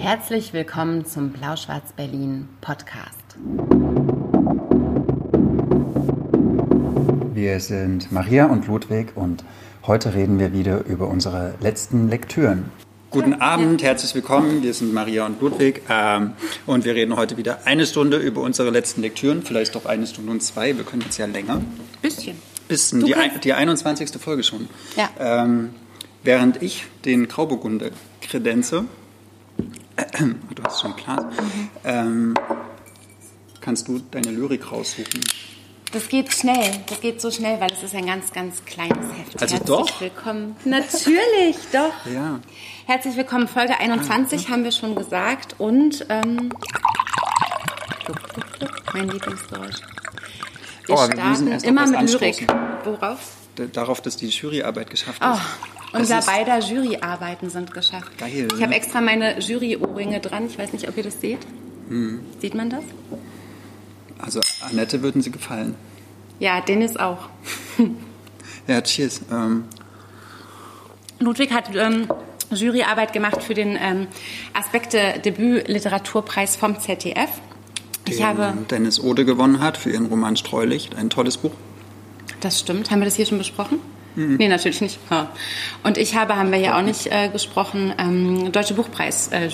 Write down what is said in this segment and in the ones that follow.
Herzlich willkommen zum Blau-Schwarz-Berlin Podcast. Wir sind Maria und Ludwig und heute reden wir wieder über unsere letzten Lektüren. Guten Abend, herzlich willkommen. Wir sind Maria und Ludwig ähm, und wir reden heute wieder eine Stunde über unsere letzten Lektüren, vielleicht auch eine Stunde und zwei. Wir können jetzt ja länger. Bisschen. Bisschen, die, die 21. Folge schon. Ja. Ähm, während ich den Grauburgunder kredenze, du hast schon Glas, mhm. ähm, kannst du deine Lyrik raussuchen. Das geht schnell. Das geht so schnell, weil es ist ein ganz, ganz kleines Heft. Also Herzlich doch? willkommen. Natürlich, doch. Ja. Herzlich willkommen. Folge 21 haben wir schon gesagt. Und ähm, mein Lieblingsgeräusch. Wir Oh, wir starten müssen erst auf immer mit Lyrik. Worauf? Darauf, dass die Juryarbeit geschafft ist. Oh, Es unser beider Juryarbeiten sind geschafft. Geil, Ich habe ne? extra meine Jury-Ohrringe dran. Ich weiß nicht, ob ihr das seht. Hm. Sieht man das? Also Annette würden sie gefallen. Ja, Dennis auch. Ja, cheers. Ähm, Ludwig hat ähm, Juryarbeit gemacht für den ähm, Aspekte Debüt Literaturpreis vom ZDF. Ich den habe, Dennis Ode gewonnen hat für ihren Roman Streulicht. Ein tolles Buch. das stimmt, haben wir das hier schon besprochen? Mhm. Nee, natürlich nicht. Und ich habe, haben wir ja auch nicht äh, gesprochen, ähm, Deutsche Buchpreis äh,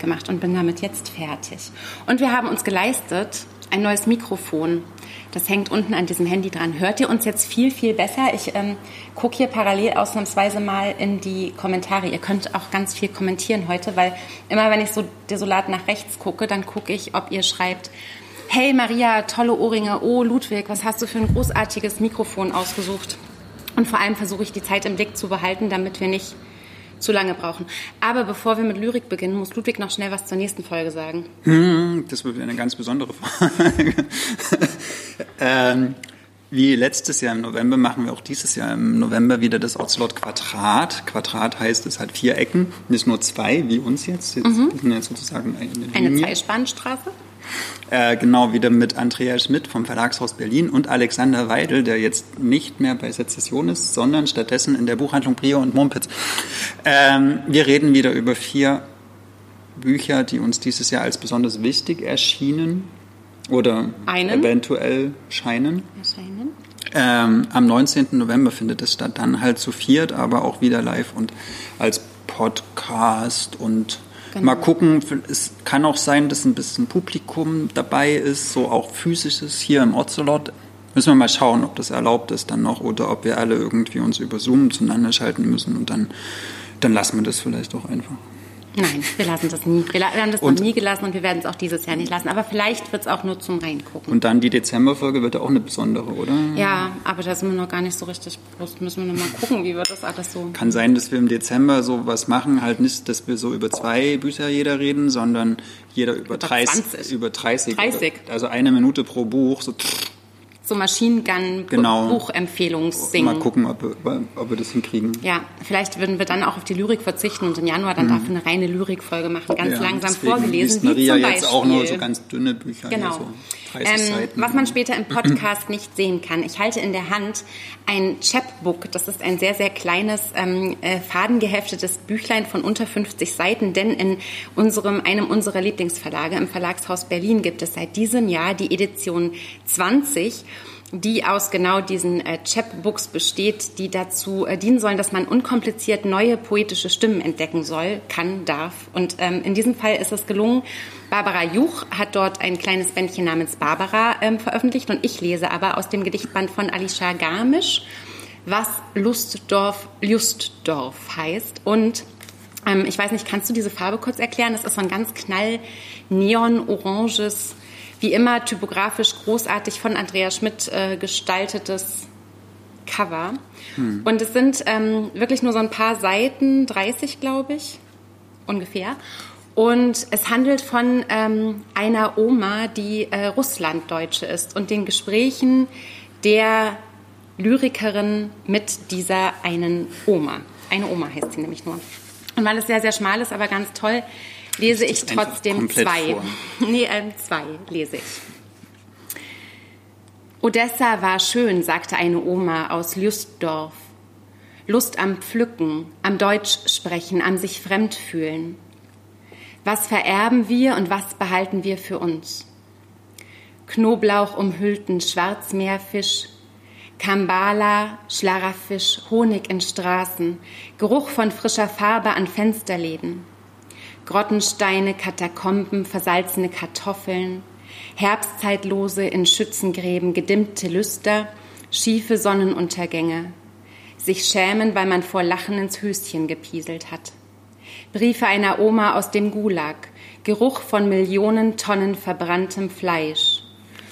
gemacht und bin damit jetzt fertig. Und wir haben uns geleistet ein neues Mikrofon. Das hängt unten an diesem Handy dran. Hört ihr uns jetzt viel, viel besser? Ich ähm, gucke hier parallel ausnahmsweise mal in die Kommentare. Ihr könnt auch ganz viel kommentieren heute, weil immer wenn ich so desolat nach rechts gucke, dann gucke ich, ob ihr schreibt, hey Maria, tolle Ohrringe, oh Ludwig, was hast du für ein großartiges Mikrofon ausgesucht? Und vor allem versuche ich die Zeit im Blick zu behalten, damit wir nicht zu lange brauchen. Aber bevor wir mit Lyrik beginnen, muss Ludwig noch schnell was zur nächsten Folge sagen. Hm, Das wird eine ganz besondere Folge. ähm, wie letztes Jahr im November machen wir auch dieses Jahr im November wieder das Ocelot Quadrat. Quadrat heißt es halt vier Ecken, nicht nur zwei, wie uns jetzt. Jetzt sind jetzt sozusagen eine Mhm. Eine. Zweispannstraße? Äh, genau, wieder mit Andrea Schmidt vom Verlagshaus Berlin und Alexander Weidel, der jetzt nicht mehr bei Sezession ist, sondern stattdessen in der Buchhandlung Brio und Mumpitz. Ähm, wir reden wieder über vier Bücher, die uns dieses Jahr als besonders wichtig erschienen oder Einen? eventuell scheinen. Erscheinen. Ähm, am 19. November findet es statt, dann halt zu viert, aber auch wieder live und als Podcast und Genau. mal gucken, es kann auch sein, dass ein bisschen Publikum dabei ist, so auch physisches hier im Ocelot. Müssen wir mal schauen, ob das erlaubt ist dann noch oder ob wir alle irgendwie uns über Zoom zueinander schalten müssen und dann, dann lassen wir das vielleicht auch einfach. Nein, wir lassen das nie. Wir wir haben das Und- noch nie gelassen und wir werden es auch dieses Jahr nicht lassen. Aber vielleicht wird es auch nur zum Reingucken. Und dann die Dezemberfolge wird auch eine besondere, oder? Ja, aber da sind wir noch gar nicht so richtig bewusst. Müssen wir noch mal gucken, wie wir das alles so. Kann sein, dass wir im Dezember so was machen, halt nicht, dass wir so über zwei Bücher jeder reden, sondern jeder über 30. 20. Über 30. 30. Also eine Minute pro Buch. So So Machine Gun Genau. Buchempfehlungssingen. mal gucken, ob wir, ob wir das hinkriegen. Ja, vielleicht würden wir dann auch auf die Lyrik verzichten und im Januar dann dafür eine reine Lyrikfolge machen, ganz Mhm. Ja, langsam vorgelesen. liest Maria wie zum jetzt Beispiel. auch nur so ganz dünne Bücher. Genau. so 30 Ähm, was man später im Podcast nicht sehen kann. Ich halte in der Hand ein Chapbook. Das ist ein sehr, sehr kleines, ähm, äh, fadengeheftetes Büchlein von unter 50 Seiten. Denn in unserem, einem unserer Lieblingsverlage, im Verlagshaus Berlin, gibt es seit diesem Jahr die Edition 20 die aus genau diesen äh, Chapbooks besteht, die dazu äh, dienen sollen, dass man unkompliziert neue poetische Stimmen entdecken soll, kann, darf. Und ähm, in diesem Fall ist es gelungen. Barbara Juch hat dort ein kleines Bändchen namens Barbara ähm, veröffentlicht und ich lese aber aus dem Gedichtband von Alicia Garmisch, was Lustdorf Justdorf heißt. Und ähm, ich weiß nicht, kannst du diese Farbe kurz erklären? Das ist so ein ganz knall neon-oranges, wie immer typografisch großartig von Andrea Schmidt äh, gestaltetes Cover. Und es sind ähm, wirklich nur so ein paar Seiten, 30 glaube ich, ungefähr. Und es handelt von ähm, einer Oma, die äh, Russlanddeutsche ist und den Gesprächen der Lyrikerin mit dieser einen Oma. Eine Oma heißt sie nämlich nur. Und weil es sehr, sehr schmal ist, aber ganz toll, lese ich trotzdem zwei. vor. Nee, ähm, zwei lese ich. Odessa war schön, sagte eine Oma aus Lustdorf. Lust am Pflücken, am Deutsch sprechen, am sich fremd fühlen. Was vererben wir und was behalten wir für uns? Knoblauch umhüllten Schwarzmeerfisch, Kambala, Schlarafisch, Honig in Straßen, Geruch von frischer Farbe an Fensterläden, Grottensteine, Katakomben, versalzene Kartoffeln, Herbstzeitlose in Schützengräben, gedimmte Lüster, schiefe Sonnenuntergänge, sich schämen, weil man vor Lachen ins Höschen gepieselt hat. Briefe einer Oma aus dem Gulag, Geruch von Millionen Tonnen verbranntem Fleisch.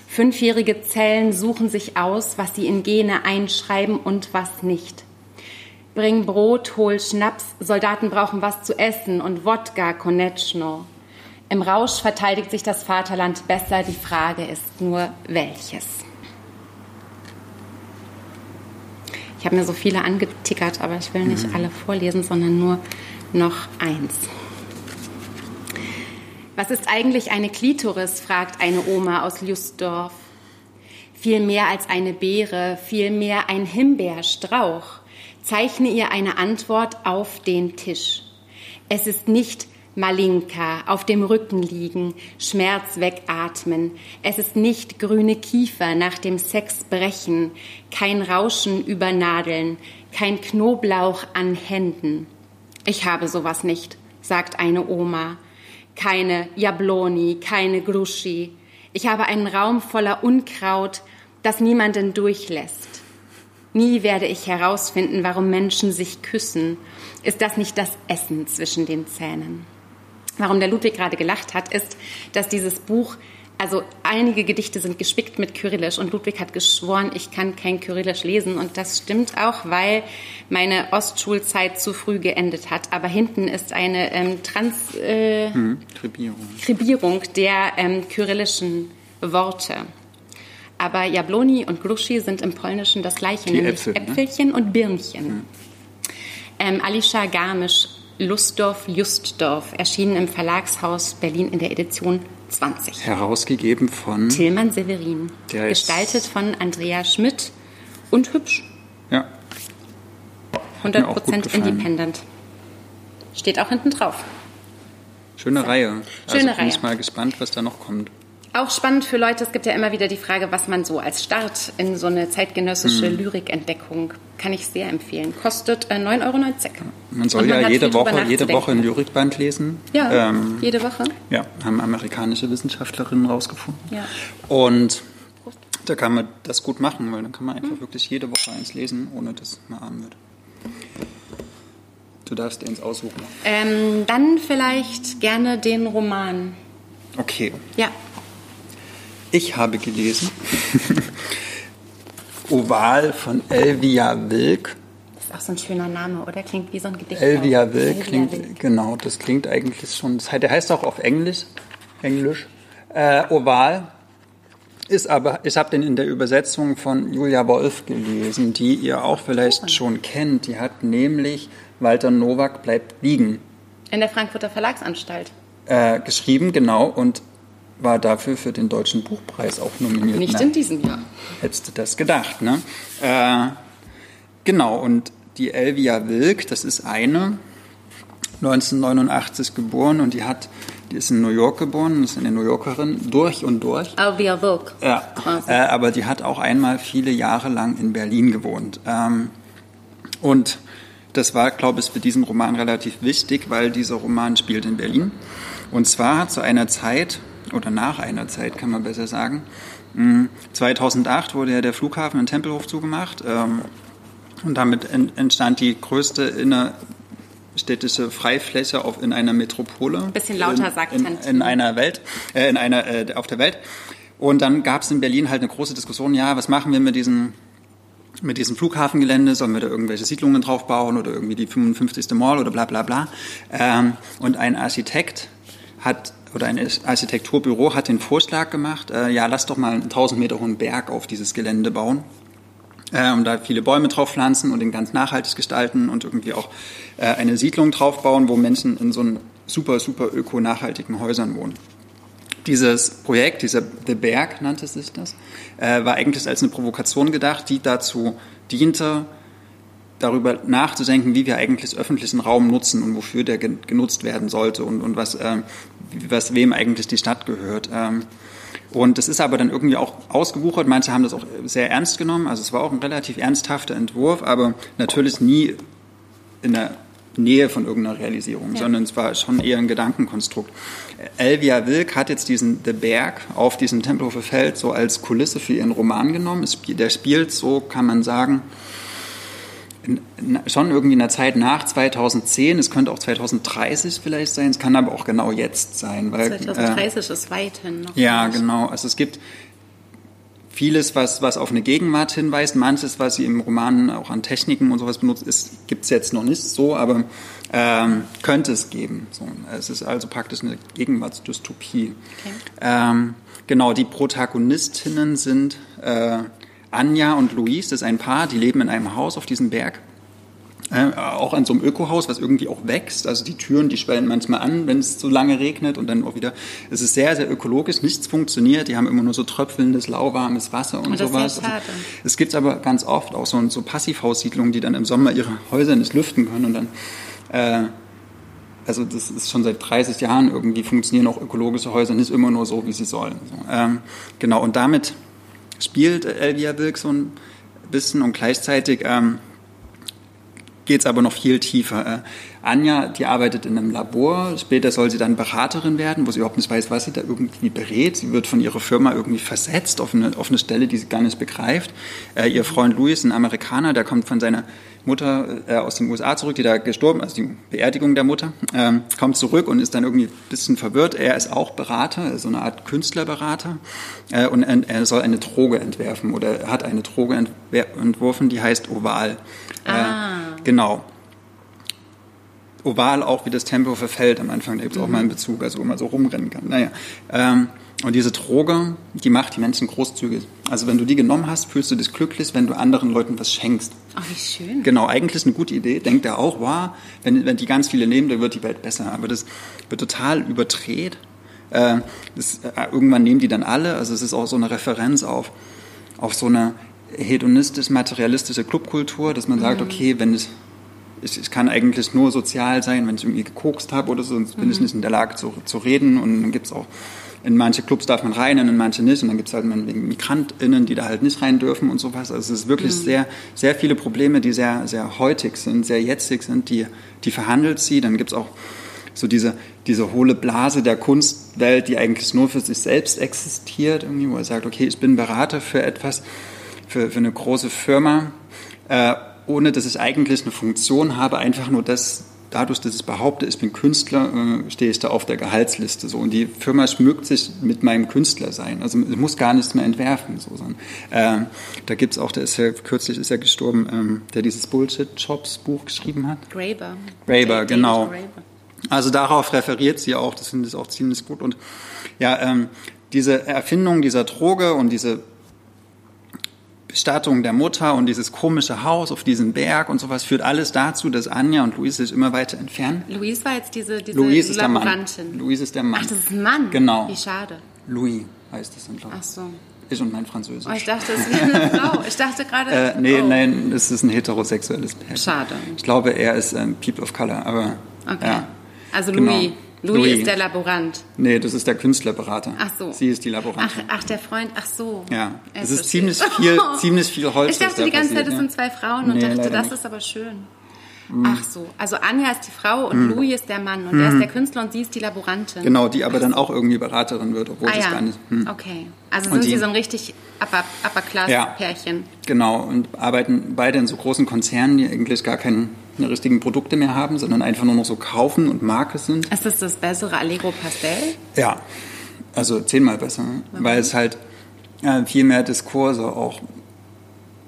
Fünfjährige Zellen suchen sich aus, was sie in Gene einschreiben und was nicht. Bring Brot, hol Schnaps, Soldaten brauchen was zu essen und Wodka, Konetschno. Im Rausch verteidigt sich das Vaterland besser, die Frage ist nur welches. Ich habe mir so viele angetickert, aber ich will nicht mhm. alle vorlesen, sondern nur noch eins. Was ist eigentlich eine Klitoris? fragt eine Oma aus Lustdorf. Viel mehr als eine Beere, viel mehr ein Himbeerstrauch. Zeichne ihr eine Antwort auf den Tisch. Es ist nicht Malinka, auf dem Rücken liegen, Schmerz wegatmen. Es ist nicht grüne Kiefer nach dem Sex brechen, kein Rauschen über Nadeln, kein Knoblauch an Händen. Ich habe sowas nicht, sagt eine Oma. Keine Jabloni, keine Gruschi. Ich habe einen Raum voller Unkraut, das niemanden durchlässt. Nie werde ich herausfinden, warum Menschen sich küssen. Ist das nicht das Essen zwischen den Zähnen? Warum der Ludwig gerade gelacht hat, ist, dass dieses Buch also einige Gedichte sind gespickt mit Kyrillisch und Ludwig hat geschworen, ich kann kein Kyrillisch lesen und das stimmt auch, weil meine Ostschulzeit zu früh geendet hat. Aber hinten ist eine ähm, Transkribierung äh, hm, der ähm, kyrillischen Worte. Aber Jabloni und Gruschi sind im Polnischen das gleiche, Die nämlich Äpfel, ne? Äpfelchen ne? und Birnchen. Hm. Ähm, Alisha Garmisch, Lustdorf, Justdorf, erschienen im Verlagshaus Berlin in der Edition 20. Herausgegeben von Tillmann Severin. Gestaltet von Andrea Schmidt und hübsch. Ja. 100% Independent. Steht auch hinten drauf. Schöne so. Reihe. Schöne also bin ich mal gespannt, was da noch kommt. Auch spannend für Leute, es gibt ja immer wieder die Frage, was man so als Start in so eine zeitgenössische hm. Lyrikentdeckung kann ich sehr empfehlen. Kostet äh, 9,90 Euro. Man soll man ja jede Woche, jede Woche ein Lyrikband lesen. Ja, ähm, jede Woche. Ja, haben amerikanische Wissenschaftlerinnen rausgefunden. Ja. Und da kann man das gut machen, weil dann kann man einfach hm. wirklich jede Woche eins lesen, ohne dass man arm wird. Du darfst eins aussuchen. Ähm, dann vielleicht gerne den Roman. Okay. Ja. Ich habe gelesen Oval von Elvia Wilk. Das ist auch so ein schöner Name, oder? Klingt wie so ein Gedicht. Elvia Wilk klingt, Wilk. genau, das klingt eigentlich schon, das heißt, der heißt auch auf Englisch, Englisch, äh, Oval. Ist aber, ich habe den in der Übersetzung von Julia Wolf gelesen, die ihr auch vielleicht oh. schon kennt. Die hat nämlich Walter Nowak bleibt liegen. In der Frankfurter Verlagsanstalt. Äh, geschrieben, genau. Und war dafür für den Deutschen Buchpreis auch nominiert. Nicht Na, in diesem Jahr. Hättest du das gedacht, ne? Äh, genau, und die Elvia Wilk, das ist eine, 1989 geboren und die hat, die ist in New York geboren, ist eine New Yorkerin, durch und durch. Elvia Wilk. Ja, äh, aber die hat auch einmal viele Jahre lang in Berlin gewohnt. Ähm, und das war, glaube ich, für diesen Roman relativ wichtig, weil dieser Roman spielt in Berlin. Und zwar zu einer Zeit, oder nach einer Zeit kann man besser sagen. 2008 mm, wurde ja der Flughafen in Tempelhof zugemacht ähm, und damit entstand die größte innerstädtische Freifläche auf, in einer Metropole. Ein bisschen lauter sagt in, in, in einer Welt, äh, in einer, äh, auf der Welt. Und dann gab es in Berlin halt eine große Diskussion, ja, was machen wir mit diesem mit diesem Flughafengelände, sollen wir da irgendwelche Siedlungen drauf bauen oder irgendwie die 55. Mall oder bla bla bla. Ähm, und ein Architekt hat oder ein Architekturbüro hat den Vorschlag gemacht, äh, ja, lass doch mal einen 1000 Meter hohen Berg auf dieses Gelände bauen. Äh, und da viele Bäume drauf pflanzen und den ganz nachhaltig gestalten und irgendwie auch äh, eine Siedlung drauf bauen, wo Menschen in so einen super, super öko-nachhaltigen Häusern wohnen. Dieses Projekt, dieser The Berg nannte sich das, äh, war eigentlich als eine Provokation gedacht, die dazu diente, darüber nachzudenken, wie wir eigentlich öffentlichen Raum nutzen und wofür der genutzt werden sollte und, und was, äh, was wem eigentlich die Stadt gehört. Ähm, und das ist aber dann irgendwie auch ausgewuchert. Manche haben das auch sehr ernst genommen. Also es war auch ein relativ ernsthafter Entwurf, aber natürlich nie in der Nähe von irgendeiner Realisierung, ja. sondern es war schon eher ein Gedankenkonstrukt. Elvia Wilk hat jetzt diesen The Berg auf diesem Tempelhofer Feld so als Kulisse für ihren Roman genommen. Der spielt so, kann man sagen, schon irgendwie in der Zeit nach 2010, es könnte auch 2030 vielleicht sein, es kann aber auch genau jetzt sein. Weil, 2030 äh, ist weit hin. Noch ja, nicht. genau. Also es gibt vieles, was, was auf eine Gegenwart hinweist, manches, was sie im Roman auch an Techniken und sowas benutzt, gibt es jetzt noch nicht so, aber ähm, könnte es geben. So, es ist also praktisch eine Gegenwartsdystopie. Okay. Ähm, genau, die Protagonistinnen sind äh, Anja und Luis, das ist ein Paar, die leben in einem Haus auf diesem Berg. Äh, auch an so einem Ökohaus, was irgendwie auch wächst. Also die Türen, die schwellen manchmal an, wenn es so lange regnet und dann auch wieder. Es ist sehr, sehr ökologisch. Nichts funktioniert. Die haben immer nur so tröpfelndes, lauwarmes Wasser und, und sowas. Also, es gibt aber ganz oft auch so, so Passivhaussiedlungen, die dann im Sommer ihre Häuser nicht lüften können und dann. Äh, also das ist schon seit 30 Jahren irgendwie funktionieren auch ökologische Häuser nicht immer nur so, wie sie sollen. So, ähm, genau. Und damit spielt Elvia Wilk so ein bisschen und gleichzeitig ähm, geht es aber noch viel tiefer. Äh, Anja, die arbeitet in einem Labor, später soll sie dann Beraterin werden, wo sie überhaupt nicht weiß, was sie da irgendwie berät. Sie wird von ihrer Firma irgendwie versetzt auf eine, auf eine Stelle, die sie gar nicht begreift. Äh, ihr Freund Louis, ein Amerikaner, der kommt von seiner Mutter äh, aus den USA zurück, die da gestorben, also die Beerdigung der Mutter, ähm, kommt zurück und ist dann irgendwie ein bisschen verwirrt. Er ist auch Berater, so eine Art Künstlerberater äh, und er soll eine Droge entwerfen oder hat eine Droge entworfen, die heißt Oval. Äh, ah. Äh, genau. Oval auch wie das Tempo verfällt am Anfang, da gibt es mhm. auch mal einen Bezug, also wo man so rumrennen kann. Naja, ähm, und diese Droge, die macht die Menschen großzügig. Also wenn du die genommen hast, fühlst du dich glücklich, wenn du anderen Leuten was schenkst. Ach, wie schön. Genau, eigentlich eine gute Idee. Denkt er auch, wow, wenn, wenn die ganz viele nehmen, dann wird die Welt besser. Aber das wird total überdreht. Äh, das, äh, irgendwann nehmen die dann alle. Also es ist auch so eine Referenz auf, auf so eine hedonistisch-materialistische Clubkultur, dass man mhm. sagt, okay, wenn es ich, ich, kann eigentlich nur sozial sein, wenn ich irgendwie gekokst habe oder so, sonst bin mhm. ich nicht in der Lage zu, zu reden. Und dann gibt es auch in manche Clubs darf man rein, in manche nicht. Und dann gibt es halt MigrantInnen, die da halt nicht rein dürfen und sowas. Also es ist wirklich mhm. sehr, sehr viele Probleme, die sehr, sehr heutig sind, sehr jetzig sind, die, die verhandelt sie. Dann gibt es auch so diese, diese hohle Blase der Kunstwelt, die eigentlich nur für sich selbst existiert, irgendwie, wo er sagt, okay, ich bin Berater für etwas, für, für eine große Firma, äh, ohne dass ich eigentlich eine Funktion habe, einfach nur das dadurch, dass ich behaupte, ich bin Künstler, äh, stehe ich da auf der Gehaltsliste. So. Und die Firma schmückt sich mit meinem Künstlersein. Also ich muss gar nichts mehr entwerfen. So. Äh, da gibt es auch, der ist ja, kürzlich ist er gestorben, ähm, der dieses Bullshit-Jobs-Buch geschrieben hat. Graeber. Graeber, genau. Graeber. Also darauf referiert sie auch, das finde ich auch ziemlich gut. Und ja, ähm, diese Erfindung dieser Droge und diese Bestattung der Mutter und dieses komische Haus auf diesem Berg und sowas führt alles dazu, dass Anja und Luis sich immer weiter entfernen. Luis war jetzt diese, diese Louise ist der Mann. Luis ist der Mann. Ach, das ist ein Mann? Genau. Wie schade. Louis heißt es dann, glaube ich. Ach so. Ich und mein Französisch. Oh, ich dachte, es wäre eine Frau. Ich dachte gerade. Äh, nee, oh. nein, es ist ein heterosexuelles Pärchen. Schade. Ich glaube, er ist ein People of Color, aber. Okay. Ja. Also Louis. Genau. Louis, Louis, ist der Laborant. Nee, das ist der Künstlerberater. Ach so. Sie ist die Laborantin. Ach, ach der Freund, ach so. Ja, es ist ziemlich viel, ziemlich viel Holz. Ich dachte die ganze Zeit, das sind zwei Frauen nee, und dachte, das nicht. ist aber schön. Mhm. Ach so, also Anja ist die Frau und mhm. Louis ist der Mann und mhm. der ist der Künstler und sie ist die Laborantin. Genau, die aber dann auch irgendwie Beraterin wird, obwohl ah, ja. es gar nicht. Hm. Okay, also sind die, sie so ein richtig Upper, Upper Class Pärchen. Ja, genau und arbeiten beide in so großen Konzernen, die eigentlich gar keine richtigen Produkte mehr haben, sondern einfach nur noch so kaufen und Marke sind. Ist das das bessere Allegro Pastel? Ja, also zehnmal besser, Warum? weil es halt äh, viel mehr Diskurse auch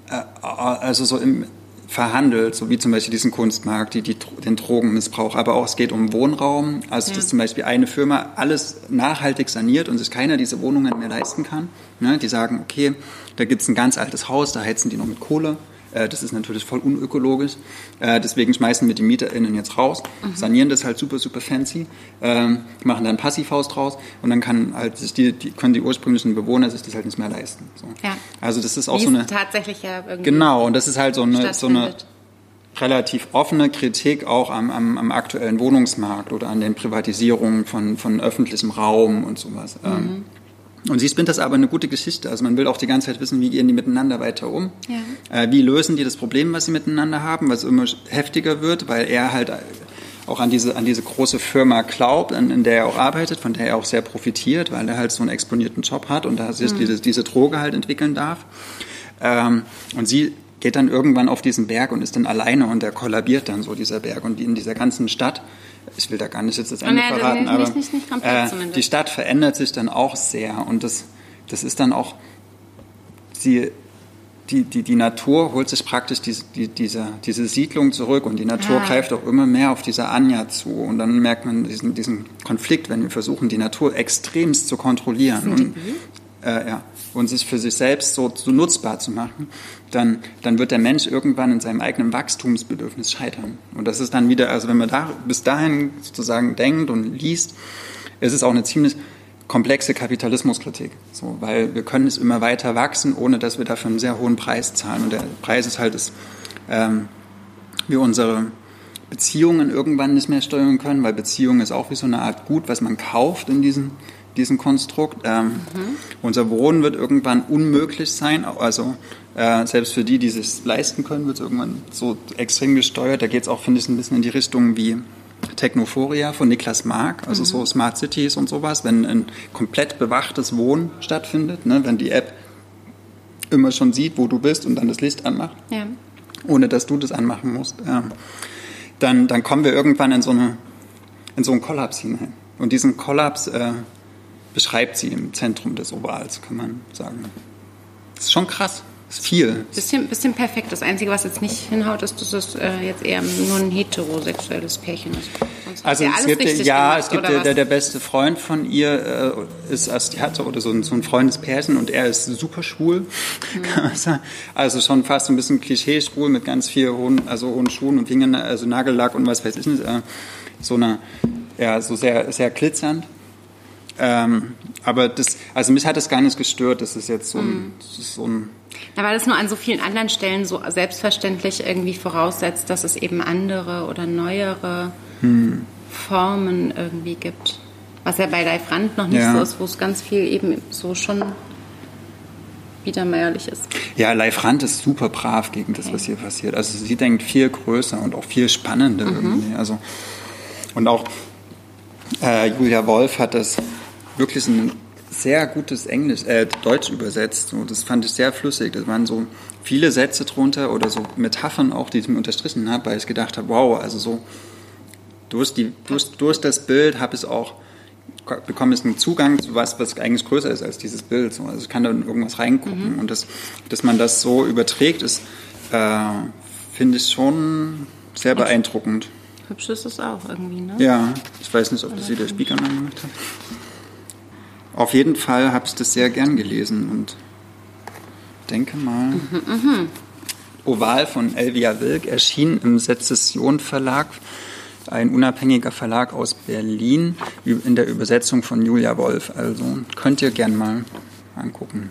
äh, also so im verhandelt, so wie zum Beispiel diesen Kunstmarkt, die, die, den Drogenmissbrauch, aber auch es geht um Wohnraum, also ja. dass zum Beispiel eine Firma alles nachhaltig saniert und sich keiner diese Wohnungen mehr leisten kann. Ne? Die sagen, okay, da gibt es ein ganz altes Haus, da heizen die noch mit Kohle. Äh, das ist natürlich voll unökologisch. Äh, deswegen schmeißen wir die MieterInnen jetzt raus, mhm. sanieren das halt super, super fancy, ähm, machen dann Passivhaus draus und dann kann halt die, die, können die ursprünglichen Bewohner sich das halt nicht mehr leisten. So. Ja. Also das ist auch Wie so eine... tatsächlich ja irgendwie Genau, und das ist halt so eine, so eine relativ offene Kritik auch am, am, am, aktuellen Wohnungsmarkt oder an den Privatisierungen von, von öffentlichem Raum und sowas. Mhm. Und sie spinnt das aber eine gute Geschichte. Also man will auch die ganze Zeit wissen, wie gehen die miteinander weiter um? Ja. Äh, wie lösen die das Problem, was sie miteinander haben, was immer heftiger wird, weil er halt auch an diese, an diese große Firma glaubt, in, in der er auch arbeitet, von der er auch sehr profitiert, weil er halt so einen exponierten Job hat und da sich mhm. diese, diese Droge halt entwickeln darf. Ähm, und sie geht dann irgendwann auf diesen Berg und ist dann alleine und der kollabiert dann so, dieser Berg. Und in dieser ganzen Stadt, ich will da gar nicht jetzt das Ende nee, verraten, aber nicht, nicht äh, die Stadt verändert sich dann auch sehr und das, das ist dann auch, sie die, die, die Natur holt sich praktisch diese, die, diese, diese Siedlung zurück und die Natur ah. greift auch immer mehr auf diese Anja zu. Und dann merkt man diesen, diesen Konflikt, wenn wir versuchen, die Natur extremst zu kontrollieren und, äh, ja, und sich für sich selbst so, so nutzbar zu machen, dann, dann wird der Mensch irgendwann in seinem eigenen Wachstumsbedürfnis scheitern. Und das ist dann wieder, also wenn man da bis dahin sozusagen denkt und liest, ist es auch eine ziemlich komplexe Kapitalismuskritik. So, weil wir können es immer weiter wachsen, ohne dass wir dafür einen sehr hohen Preis zahlen. Und der Preis ist halt, dass ähm, wir unsere Beziehungen irgendwann nicht mehr steuern können, weil Beziehung ist auch wie so eine Art Gut, was man kauft in diesem, diesem Konstrukt. Ähm, mhm. Unser Wohnen wird irgendwann unmöglich sein. Also äh, selbst für die, die es leisten können, wird es irgendwann so extrem gesteuert. Da geht es auch, finde ich, ein bisschen in die Richtung wie Technophoria von Niklas Mark, also mhm. so Smart Cities und sowas, wenn ein komplett bewachtes Wohnen stattfindet, ne, wenn die App immer schon sieht, wo du bist und dann das Licht anmacht, ja. ohne dass du das anmachen musst, ja, dann, dann kommen wir irgendwann in so, eine, in so einen Kollaps hinein. Und diesen Kollaps äh, beschreibt sie im Zentrum des Ovals, kann man sagen. Das ist schon krass viel. Bisschen, bisschen perfekt. Das Einzige, was jetzt nicht hinhaut, ist, dass es äh, jetzt eher nur ein heterosexuelles Pärchen ist. Also es gibt, ja, gemacht, es gibt der, der, der, beste Freund von ihr äh, ist, die hatte oder so ein, so ein Freundespärchen und er ist super schwul, mhm. kann man sagen. Also schon fast so ein bisschen Klischee-schwul mit ganz viel hohen, also hohen Schuhen und Fingern, also Nagellack und was weiß ich nicht. Äh, so eine, ja, so sehr, sehr glitzernd. Ähm, aber das, also mich hat das gar nicht gestört. Das ist jetzt so ein, das ist so ein ja, weil es nur an so vielen anderen Stellen so selbstverständlich irgendwie voraussetzt, dass es eben andere oder neuere hm. Formen irgendwie gibt. Was ja bei Leif Rand noch nicht ja. so ist, wo es ganz viel eben so schon biedermeierlich ist. Ja, Leif Rand ist super brav gegen das, okay. was hier passiert. Also sie denkt viel größer und auch viel spannender mhm. irgendwie. Also, und auch äh, Julia Wolf hat das wirklich ein sehr gutes Englisch, äh, Deutsch übersetzt. So, das fand ich sehr flüssig. Das waren so viele Sätze drunter oder so Metaphern auch, die ich mir unterstrichen habe, weil ich gedacht habe, wow, also so durch, die, durch, durch das Bild habe ich auch bekomme ich einen Zugang zu was, was eigentlich größer ist als dieses Bild. So, also ich kann da in irgendwas reingucken. Mhm. Und das, dass man das so überträgt, ist, äh, finde ich schon sehr beeindruckend. Hübsch ist es auch irgendwie, ne? Ja, ich weiß nicht, ob das hier der Speaker gemacht hat. Auf jeden Fall habe ich das sehr gern gelesen und denke mal. Mhm, mh. Oval von Elvia Wilk erschien im Sezession Verlag, ein unabhängiger Verlag aus Berlin, in der Übersetzung von Julia Wolf. Also könnt ihr gern mal angucken.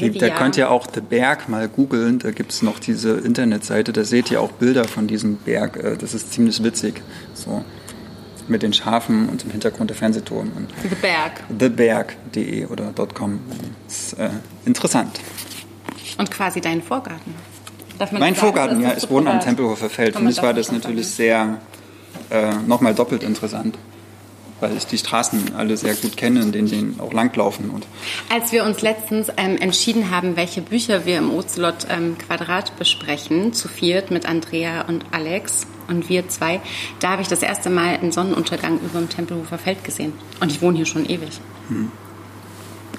Die, da könnt ihr auch The Berg mal googeln, da gibt es noch diese Internetseite, da seht ihr auch Bilder von diesem Berg. Äh, das ist ziemlich witzig. So mit den Schafen und im Hintergrund der Fernsehturm. The Berg. Theberg.de oder .com. Das ist äh, interessant. Und quasi dein Vorgarten. mein Vorgarten, ja. Ich wohne am Tempelhofer Feld. Für mich war das natürlich sehr, äh, nochmal doppelt interessant weil ich die Straßen alle sehr gut kenne, in denen sie auch langlaufen. Und Als wir uns letztens ähm, entschieden haben, welche Bücher wir im Ocelot ähm, Quadrat besprechen, zu viert mit Andrea und Alex und wir zwei, da habe ich das erste Mal einen Sonnenuntergang über dem Tempelhofer Feld gesehen. Und ich wohne hier schon ewig. Hm.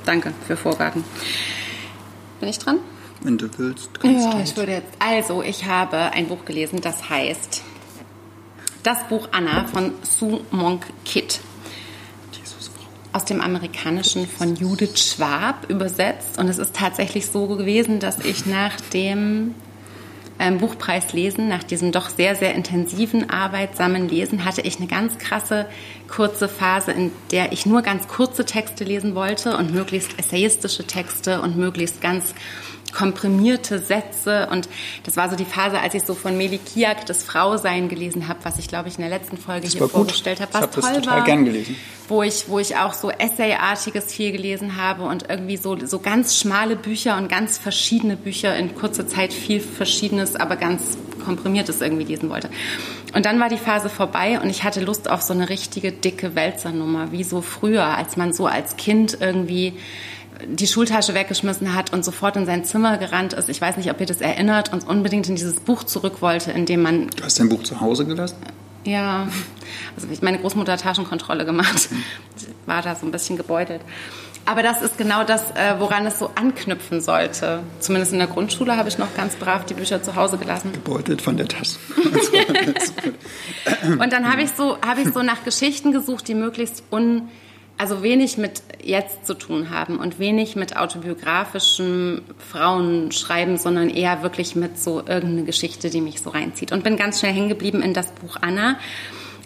Danke für Vorgarten. Bin ich dran? Wenn du willst. Ja, ich würde jetzt. Also, ich habe ein Buch gelesen, das heißt Das Buch Anna von Sue Monk Kitt aus dem Amerikanischen von Judith Schwab übersetzt. Und es ist tatsächlich so gewesen, dass ich nach dem ähm, Buchpreis lesen, nach diesem doch sehr, sehr intensiven, arbeitsamen Lesen, hatte ich eine ganz krasse, kurze Phase, in der ich nur ganz kurze Texte lesen wollte und möglichst essayistische Texte und möglichst ganz komprimierte Sätze und das war so die Phase, als ich so von Meli Kiak das Frausein gelesen habe, was ich glaube ich in der letzten Folge das hier vorgestellt habe, was ich hab toll das total war, gern gelesen. wo ich wo ich auch so Essayartiges viel gelesen habe und irgendwie so so ganz schmale Bücher und ganz verschiedene Bücher in kurzer Zeit viel verschiedenes, aber ganz komprimiertes irgendwie lesen wollte. Und dann war die Phase vorbei und ich hatte Lust auf so eine richtige dicke Wälzernummer, wie so früher, als man so als Kind irgendwie die Schultasche weggeschmissen hat und sofort in sein Zimmer gerannt ist. Ich weiß nicht, ob ihr das erinnert und unbedingt in dieses Buch zurück wollte, in dem man. Du hast dein Buch zu Hause gelassen? Ja, also meine Großmutter hat Taschenkontrolle gemacht, war da so ein bisschen gebeutelt. Aber das ist genau das, äh, woran es so anknüpfen sollte. Zumindest in der Grundschule habe ich noch ganz brav die Bücher zu Hause gelassen. Gebeutelt von der Tasse. und dann habe ich so, habe ich so nach Geschichten gesucht, die möglichst un also wenig mit jetzt zu tun haben und wenig mit autobiografischem Frauenschreiben, sondern eher wirklich mit so irgendeine Geschichte, die mich so reinzieht. Und bin ganz schnell hängen geblieben in das Buch Anna.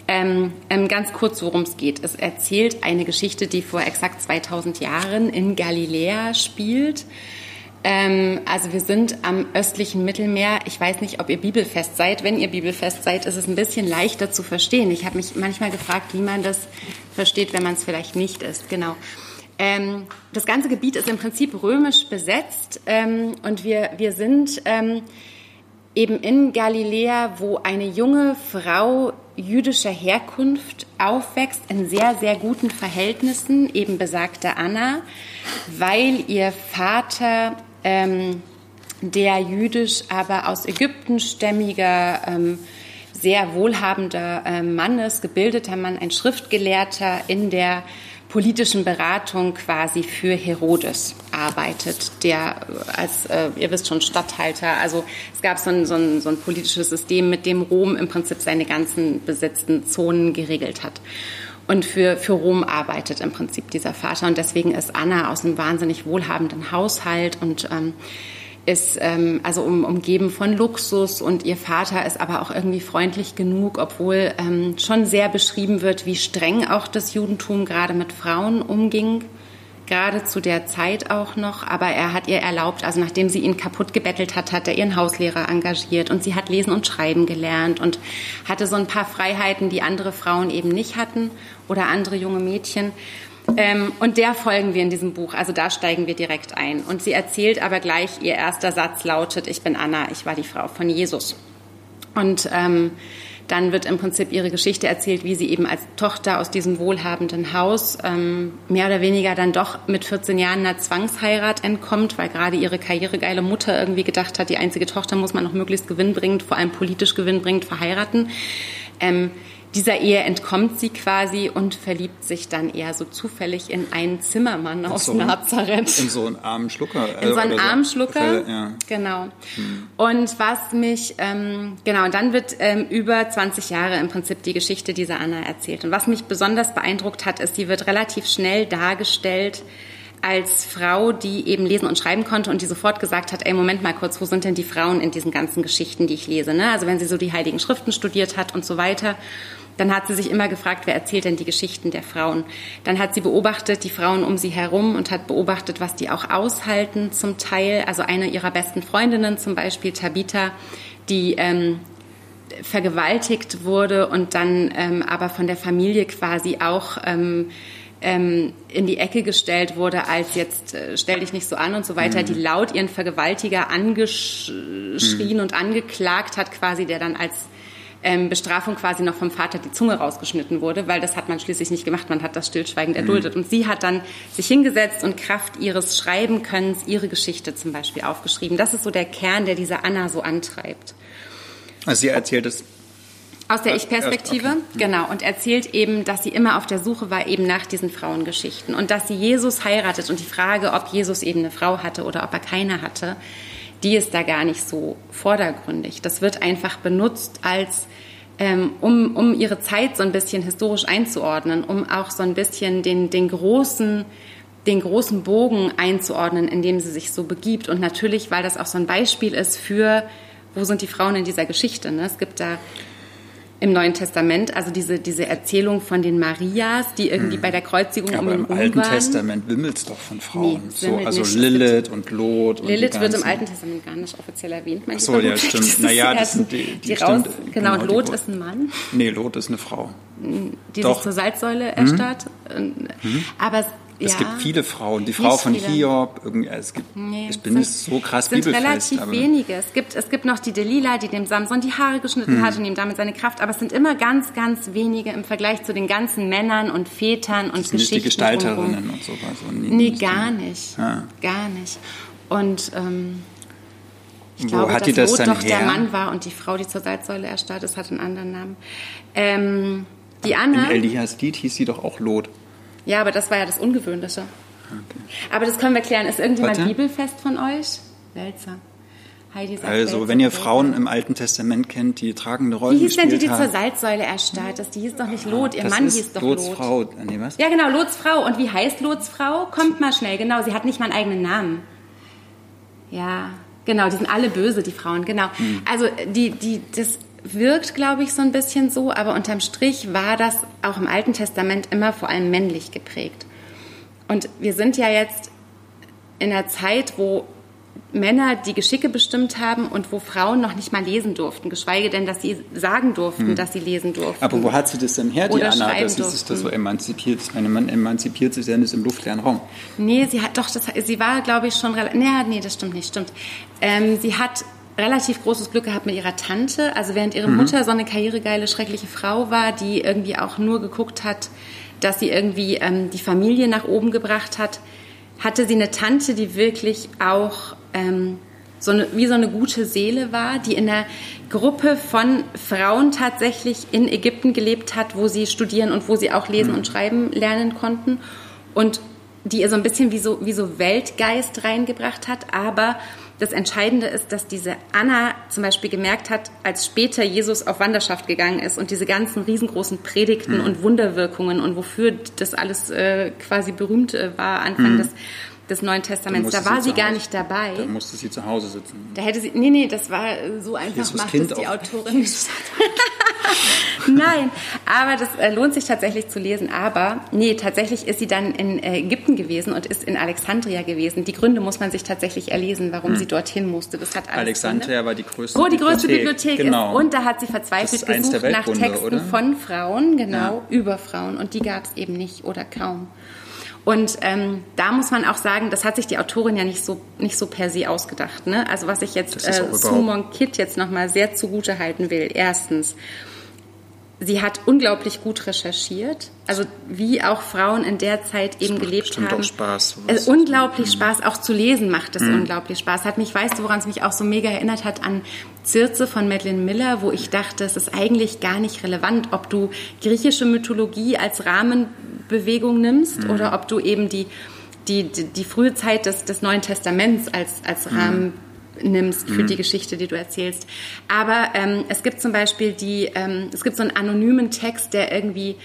Ähm, ähm, ganz kurz, worum es geht. Es erzählt eine Geschichte, die vor exakt 2000 Jahren in Galiläa spielt. Ähm, also wir sind am östlichen Mittelmeer. Ich weiß nicht, ob ihr bibelfest seid. Wenn ihr bibelfest seid, ist es ein bisschen leichter zu verstehen. Ich habe mich manchmal gefragt, wie man das versteht, wenn man es vielleicht nicht ist. Genau. Ähm, das ganze Gebiet ist im Prinzip römisch besetzt ähm, und wir, wir sind ähm, eben in Galiläa, wo eine junge Frau jüdischer Herkunft aufwächst in sehr, sehr guten Verhältnissen, eben besagte Anna, weil ihr Vater ähm, der jüdisch, aber aus Ägypten stämmiger, ähm, sehr wohlhabender äh, Mann ist, gebildeter Mann, ein Schriftgelehrter in der politischen Beratung quasi für Herodes arbeitet, der als, äh, ihr wisst schon, Statthalter, also es gab so ein, so, ein, so ein politisches System, mit dem Rom im Prinzip seine ganzen besetzten Zonen geregelt hat. Und für, für Rom arbeitet im Prinzip dieser Vater. Und deswegen ist Anna aus einem wahnsinnig wohlhabenden Haushalt und ähm, ist ähm, also um, umgeben von Luxus und ihr Vater ist aber auch irgendwie freundlich genug, obwohl ähm, schon sehr beschrieben wird, wie streng auch das Judentum gerade mit Frauen umging gerade zu der Zeit auch noch, aber er hat ihr erlaubt, also nachdem sie ihn kaputt gebettelt hat, hat er ihren Hauslehrer engagiert und sie hat lesen und schreiben gelernt und hatte so ein paar Freiheiten, die andere Frauen eben nicht hatten oder andere junge Mädchen. Ähm, und der folgen wir in diesem Buch, also da steigen wir direkt ein. Und sie erzählt aber gleich, ihr erster Satz lautet, ich bin Anna, ich war die Frau von Jesus. Und ähm, dann wird im Prinzip ihre Geschichte erzählt, wie sie eben als Tochter aus diesem wohlhabenden Haus ähm, mehr oder weniger dann doch mit 14 Jahren einer Zwangsheirat entkommt, weil gerade ihre karrieregeile Mutter irgendwie gedacht hat, die einzige Tochter muss man noch möglichst gewinnbringend, vor allem politisch gewinnbringend verheiraten. Ähm, dieser Ehe entkommt sie quasi und verliebt sich dann eher so zufällig in einen Zimmermann aus so, Nazareth. In so einen armen Schlucker. In so einen armen Schlucker, ja. genau. Hm. Und was mich, ähm, genau, und dann wird ähm, über 20 Jahre im Prinzip die Geschichte dieser Anna erzählt. Und was mich besonders beeindruckt hat, ist, sie wird relativ schnell dargestellt, als Frau, die eben lesen und schreiben konnte und die sofort gesagt hat, ey, Moment mal kurz, wo sind denn die Frauen in diesen ganzen Geschichten, die ich lese? Ne? Also wenn sie so die heiligen Schriften studiert hat und so weiter, dann hat sie sich immer gefragt, wer erzählt denn die Geschichten der Frauen? Dann hat sie beobachtet die Frauen um sie herum und hat beobachtet, was die auch aushalten zum Teil. Also eine ihrer besten Freundinnen zum Beispiel, Tabitha, die ähm, vergewaltigt wurde und dann ähm, aber von der Familie quasi auch ähm, ähm, in die Ecke gestellt wurde, als jetzt äh, stell dich nicht so an und so weiter, mhm. die laut ihren Vergewaltiger angeschrien mhm. und angeklagt hat, quasi, der dann als ähm, Bestrafung quasi noch vom Vater die Zunge rausgeschnitten wurde, weil das hat man schließlich nicht gemacht, man hat das stillschweigend mhm. erduldet. Und sie hat dann sich hingesetzt und Kraft ihres Schreibenkönnens ihre Geschichte zum Beispiel aufgeschrieben. Das ist so der Kern, der diese Anna so antreibt. Also sie erzählt es aus der Ich-Perspektive, okay. genau. Und erzählt eben, dass sie immer auf der Suche war eben nach diesen Frauengeschichten. Und dass sie Jesus heiratet und die Frage, ob Jesus eben eine Frau hatte oder ob er keine hatte, die ist da gar nicht so vordergründig. Das wird einfach benutzt als, ähm, um, um ihre Zeit so ein bisschen historisch einzuordnen, um auch so ein bisschen den, den großen den großen Bogen einzuordnen, in dem sie sich so begibt. Und natürlich, weil das auch so ein Beispiel ist für, wo sind die Frauen in dieser Geschichte. Ne? Es gibt da im Neuen Testament, also diese, diese Erzählung von den Marias, die irgendwie hm. bei der Kreuzigung ja, um rum im Alten waren. Testament wimmelt es doch von Frauen. Nee, so, also nicht. Lilith und Lot. Lilith und wird im Alten Testament gar nicht offiziell erwähnt. Ach so, ja, stimmt. Naja, das sind die, die, die raus, Genau, genau Lot ist ein Mann. Nee, Lot ist eine Frau. Die doch. sich zur Salzsäule erstarrt. Mhm. Aber es ja, gibt viele Frauen. Die Frau von viele. Hiob, es gibt, nee, ich bin sind, nicht so krass sind bibelfest. relativ wenige. Es gibt, es gibt noch die Delila, die dem Samson die Haare geschnitten hm. hat und ihm damit seine Kraft. Aber es sind immer ganz, ganz wenige im Vergleich zu den ganzen Männern und Vätern und das Geschichten. Nicht die Gestalterinnen drumherum. und sowas. Und nee, gar nicht. Ah. Gar nicht. Und ähm, ich Wo glaube, dass das Lot doch her? der Mann war und die Frau, die zur Salzsäule erstarrt ist, hat einen anderen Namen. Ähm, die Anna. In Elias Lied hieß sie doch auch Lot. Ja, aber das war ja das Ungewöhnliche. Okay. Aber das können wir klären. Ist irgendjemand Warte. bibelfest von euch? Seltsam. Heidi sagt also, wenn ihr Frauen im Alten Testament kennt, die tragende haben. Wie hieß denn die, die zur Salzsäule erstarrt ist? Die hieß doch nicht Lot, ihr das Mann hieß doch Lots Lot. Frau, nee, was? Ja, genau, Lots Frau. Und wie heißt Lots Frau? Kommt mal schnell, genau. Sie hat nicht mal einen eigenen Namen. Ja, genau, die sind alle böse, die Frauen, genau. Hm. Also, die, die, das wirkt, glaube ich, so ein bisschen so, aber unterm Strich war das auch im Alten Testament immer vor allem männlich geprägt. Und wir sind ja jetzt in einer Zeit, wo Männer die Geschicke bestimmt haben und wo Frauen noch nicht mal lesen durften, geschweige denn, dass sie sagen durften, hm. dass sie lesen durften. Aber wo hat sie das denn her, die Anna, dass sie sich das so emanzipiert? Ich meine, man emanzipiert sich ja nicht im luftleeren Raum. Nee, sie hat doch, das, sie war, glaube ich, schon relativ, nee, nee, das stimmt nicht, stimmt. Ähm, sie hat relativ großes Glück gehabt mit ihrer Tante. Also während ihre mhm. Mutter so eine karrieregeile, schreckliche Frau war, die irgendwie auch nur geguckt hat, dass sie irgendwie ähm, die Familie nach oben gebracht hat, hatte sie eine Tante, die wirklich auch ähm, so eine, wie so eine gute Seele war, die in einer Gruppe von Frauen tatsächlich in Ägypten gelebt hat, wo sie studieren und wo sie auch lesen mhm. und schreiben lernen konnten und die ihr so ein bisschen wie so, wie so Weltgeist reingebracht hat, aber das Entscheidende ist, dass diese Anna zum Beispiel gemerkt hat, als später Jesus auf Wanderschaft gegangen ist und diese ganzen riesengroßen Predigten mhm. und Wunderwirkungen und wofür das alles äh, quasi berühmt äh, war, Anfang mhm. des des Neuen Testaments. Da war sie, sie gar nicht dabei. Da musste sie zu Hause sitzen. Da hätte sie, nee, nee, das war so einfach, Jesus macht kind es die Autorin nicht. Nein, aber das äh, lohnt sich tatsächlich zu lesen. Aber nee, tatsächlich ist sie dann in äh, Ägypten gewesen und ist in Alexandria gewesen. Die Gründe muss man sich tatsächlich erlesen, warum hm. sie dorthin musste. Das hat Alexandria war die größte Bibliothek. Oh, die größte Bibliothek genau. ist. Und da hat sie verzweifelt gesucht nach Texten oder? von Frauen, genau, ja. über Frauen. Und die gab es eben nicht oder kaum. Und ähm, da muss man auch sagen, das hat sich die Autorin ja nicht so, nicht so per se ausgedacht. Ne? Also was ich jetzt äh, Sumon Kit jetzt nochmal sehr zugute halten will. Erstens, sie hat unglaublich gut recherchiert, also wie auch Frauen in der Zeit eben gelebt haben. Auch Spaß. Es unglaublich mhm. Spaß, auch zu lesen macht es mhm. unglaublich Spaß. Hat mich, weißt du, woran es mich auch so mega erinnert hat an Circe von Madeleine Miller, wo ich dachte, es ist eigentlich gar nicht relevant, ob du griechische Mythologie als Rahmenbewegung nimmst mhm. oder ob du eben die die, die, die frühe Zeit des, des Neuen Testaments als, als mhm. Rahmen nimmst für mhm. die Geschichte, die du erzählst. Aber ähm, es gibt zum Beispiel die, ähm, es gibt so einen anonymen Text, der irgendwie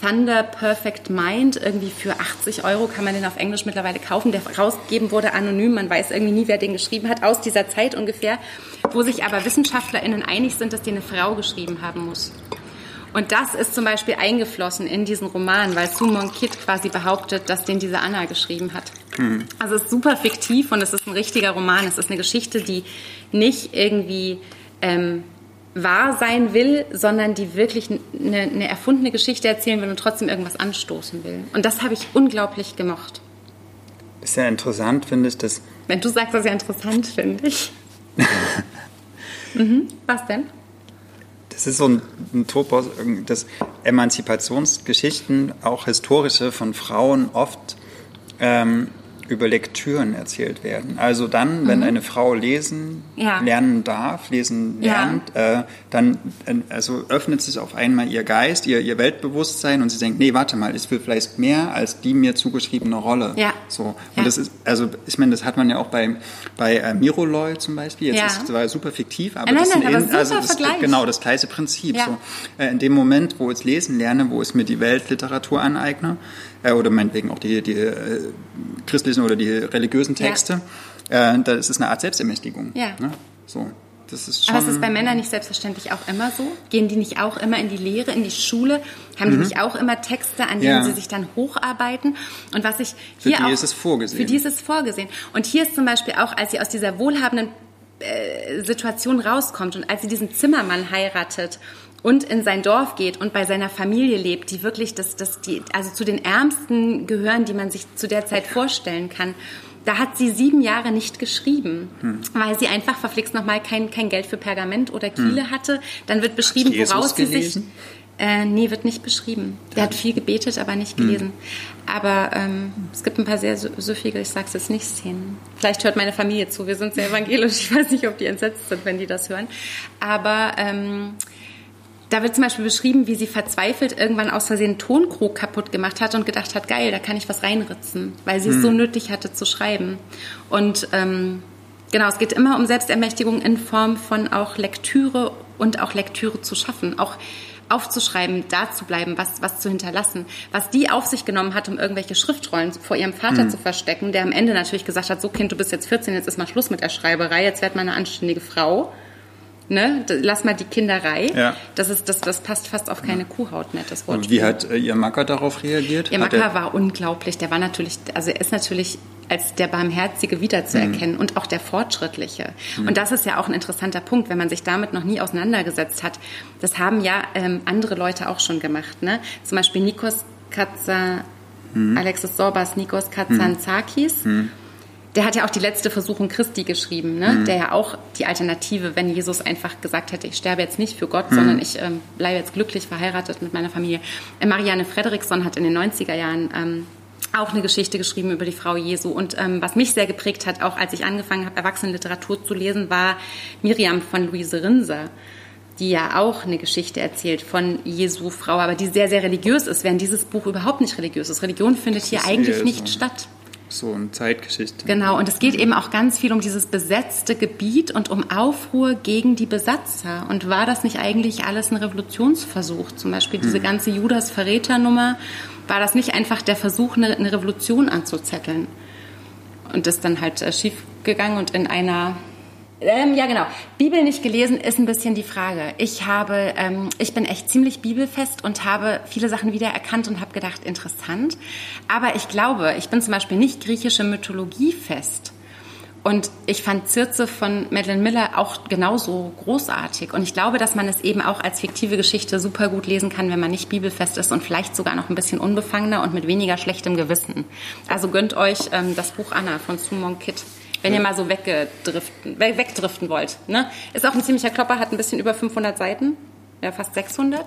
Thunder Perfect Mind, irgendwie für 80 Euro kann man den auf Englisch mittlerweile kaufen, der rausgegeben wurde anonym, man weiß irgendwie nie, wer den geschrieben hat, aus dieser Zeit ungefähr, wo sich aber WissenschaftlerInnen einig sind, dass die eine Frau geschrieben haben muss. Und das ist zum Beispiel eingeflossen in diesen Roman, weil Sumon Kid quasi behauptet, dass den diese Anna geschrieben hat. Mhm. Also es ist super fiktiv und es ist ein richtiger Roman. Es ist eine Geschichte, die nicht irgendwie ähm, wahr sein will, sondern die wirklich eine, eine erfundene Geschichte erzählen will und trotzdem irgendwas anstoßen will. Und das habe ich unglaublich gemocht. Ist ja interessant, finde ich, dass... Wenn du sagst, das ist ja interessant, finde ich. mhm. Was denn? Das ist so ein, ein Topos, dass Emanzipationsgeschichten, auch historische, von Frauen oft ähm, über Lektüren erzählt werden. Also dann, wenn mhm. eine Frau lesen ja. lernen darf, lesen lernt, ja. äh, dann äh, also öffnet sich auf einmal ihr Geist, ihr, ihr Weltbewusstsein und sie denkt, nee, warte mal, ich will vielleicht mehr als die mir zugeschriebene Rolle. Ja. So. Und das ist, also ich meine, das hat man ja auch bei, bei äh, Miroloy zum Beispiel. Jetzt ist es war super fiktiv, aber, nein, das, nein, in, also das genau das gleiche Prinzip. So. Äh, in dem Moment, wo ich lesen lerne, wo ich mir die Weltliteratur aneigne, äh, oder meinetwegen auch die, die äh, christlichen oder die religiösen Texte, ja. äh, das ist eine Art Selbstermächtigung. Ja. Ne? So. das ist schon. Aber es ist bei Männern nicht selbstverständlich auch immer so? Gehen die nicht auch immer in die Lehre, in die Schule? Haben die nicht auch immer Texte, an denen Mhm. Ja. sie sich dann hocharbeiten? Und was ich Für hier die auch, ist es vorgesehen. Für die ist es vorgesehen. Und hier ist zum Beispiel auch, als sie aus dieser wohlhabenden äh, Situation rauskommt und als sie diesen Zimmermann heiratet und in sein Dorf geht und bei seiner Familie lebt, die wirklich das, das, die, also zu den Ärmsten gehören, die man sich zu der Zeit vorstellen kann. Da hat sie sieben Jahre nicht geschrieben, Hm. weil sie einfach verflixt nochmal kein, kein Geld für Pergament oder Kiele hatte. Dann wird beschrieben, woraus sie sich. gelesen? Äh, nee, wird nicht beschrieben. Der hat viel gebetet, aber nicht Hm. gelesen. Aber ähm, es gibt ein paar sehr sü- süffige, ich sag's jetzt nicht, Szenen. Vielleicht hört meine Familie zu. Wir sind sehr evangelisch. Ich weiß nicht, ob die entsetzt sind, wenn die das hören. Aber ähm, da wird zum Beispiel beschrieben, wie sie verzweifelt irgendwann aus Versehen einen Tonkrug kaputt gemacht hat und gedacht hat, geil, da kann ich was reinritzen, weil sie es so nötig hatte zu schreiben. Und ähm, genau, es geht immer um Selbstermächtigung in Form von auch Lektüre und auch Lektüre zu schaffen, auch aufzuschreiben, da zu bleiben, was, was zu hinterlassen. Was die auf sich genommen hat, um irgendwelche Schriftrollen vor ihrem Vater zu verstecken, der am Ende natürlich gesagt hat, so Kind, du bist jetzt 14, jetzt ist mal Schluss mit der Schreiberei, jetzt werd mal eine anständige Frau. Ne? Lass mal die Kinderei. Ja. Das, ist, das, das passt fast auf keine Kuhhaut, nettes Wort. Und wie hat äh, Ihr Macker darauf reagiert? Ihr Macker er- war unglaublich. Der war natürlich, also er ist natürlich als der Barmherzige wiederzuerkennen und auch der Fortschrittliche. Und das ist ja auch ein interessanter Punkt, wenn man sich damit noch nie auseinandergesetzt hat. Das haben ja ähm, andere Leute auch schon gemacht. Ne? Zum Beispiel Nikos Katsa, Alexis Sorbas, Nikos Katsantzakis. Der hat ja auch die letzte Versuchung Christi geschrieben, ne? der ja auch die Alternative, wenn Jesus einfach gesagt hätte, ich sterbe jetzt nicht für Gott, sondern ich ähm, bleibe jetzt glücklich verheiratet mit meiner Familie. Äh, Marianne Fredriksson hat in den 90er Jahren ähm, auch eine Geschichte geschrieben über die Frau Jesu. Und ähm, was mich sehr geprägt hat, auch als ich angefangen habe, Erwachsenenliteratur zu lesen, war Miriam von Luise Rinser die ja auch eine Geschichte erzählt von Jesu Frau, aber die sehr, sehr religiös ist, während dieses Buch überhaupt nicht religiös ist. Religion findet hier eigentlich nicht statt. So eine Zeitgeschichte. Genau, und es geht eben auch ganz viel um dieses besetzte Gebiet und um Aufruhr gegen die Besatzer. Und war das nicht eigentlich alles ein Revolutionsversuch? Zum Beispiel diese ganze Judas-Verräter-Nummer, war das nicht einfach der Versuch, eine, eine Revolution anzuzetteln? Und das dann halt äh, schief gegangen und in einer ähm, ja, genau. Bibel nicht gelesen ist ein bisschen die Frage. Ich habe, ähm, ich bin echt ziemlich bibelfest und habe viele Sachen wiedererkannt und habe gedacht, interessant. Aber ich glaube, ich bin zum Beispiel nicht griechische Mythologie fest. Und ich fand Circe von Madeleine Miller auch genauso großartig. Und ich glaube, dass man es eben auch als fiktive Geschichte super gut lesen kann, wenn man nicht bibelfest ist und vielleicht sogar noch ein bisschen unbefangener und mit weniger schlechtem Gewissen. Also gönnt euch ähm, das Buch Anna von Sumon Kitt. Wenn ihr mal so weggedriften, we- wegdriften wollt. Ne? Ist auch ein ziemlicher Klopper, hat ein bisschen über 500 Seiten, ja fast 600.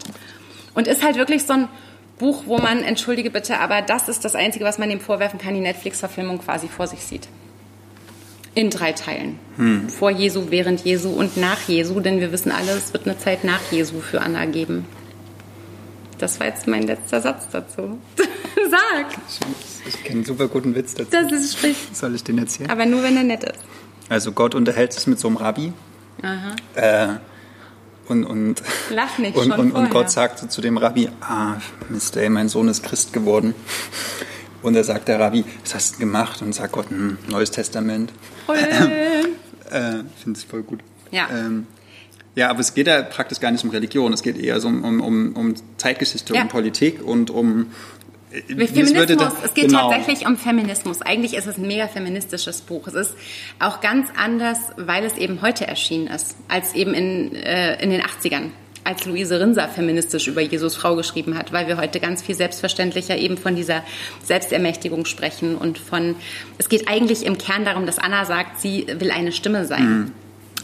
Und ist halt wirklich so ein Buch, wo man, entschuldige bitte, aber das ist das Einzige, was man dem vorwerfen kann, die Netflix-Verfilmung quasi vor sich sieht. In drei Teilen. Vor Jesu, während Jesu und nach Jesu, denn wir wissen alle, es wird eine Zeit nach Jesu für Anna geben. Das war jetzt mein letzter Satz dazu. Sag! Ich kenne einen super guten Witz dazu. Das ist sprich. Soll ich den erzählen? Aber nur, wenn er nett ist. Also Gott unterhält sich mit so einem Rabbi. Äh, und, und, Lach nicht, und, schon und, und. Gott sagt zu dem Rabbi, ah, Mist, ey, mein Sohn ist Christ geworden. Und da sagt der Rabbi, was hast du gemacht? Und sagt Gott, hm, Neues Testament. Äh, Finde ich voll gut. Ja. Ähm, ja, aber es geht ja praktisch gar nicht um Religion. Es geht eher so um, um, um, um Zeitgeschichte, Ja. um Politik und um... äh, Feminismus, es geht genau. tatsächlich um Feminismus. Eigentlich ist es ein mega feministisches Buch. Es ist auch ganz anders, weil es eben heute erschienen ist, als eben in, äh, in den 80ern, als Luise Rinser feministisch über Jesus Frau geschrieben hat, weil wir heute ganz viel selbstverständlicher eben von dieser Selbstermächtigung sprechen und von, es geht eigentlich im Kern darum, dass Anna sagt, sie will eine Stimme sein.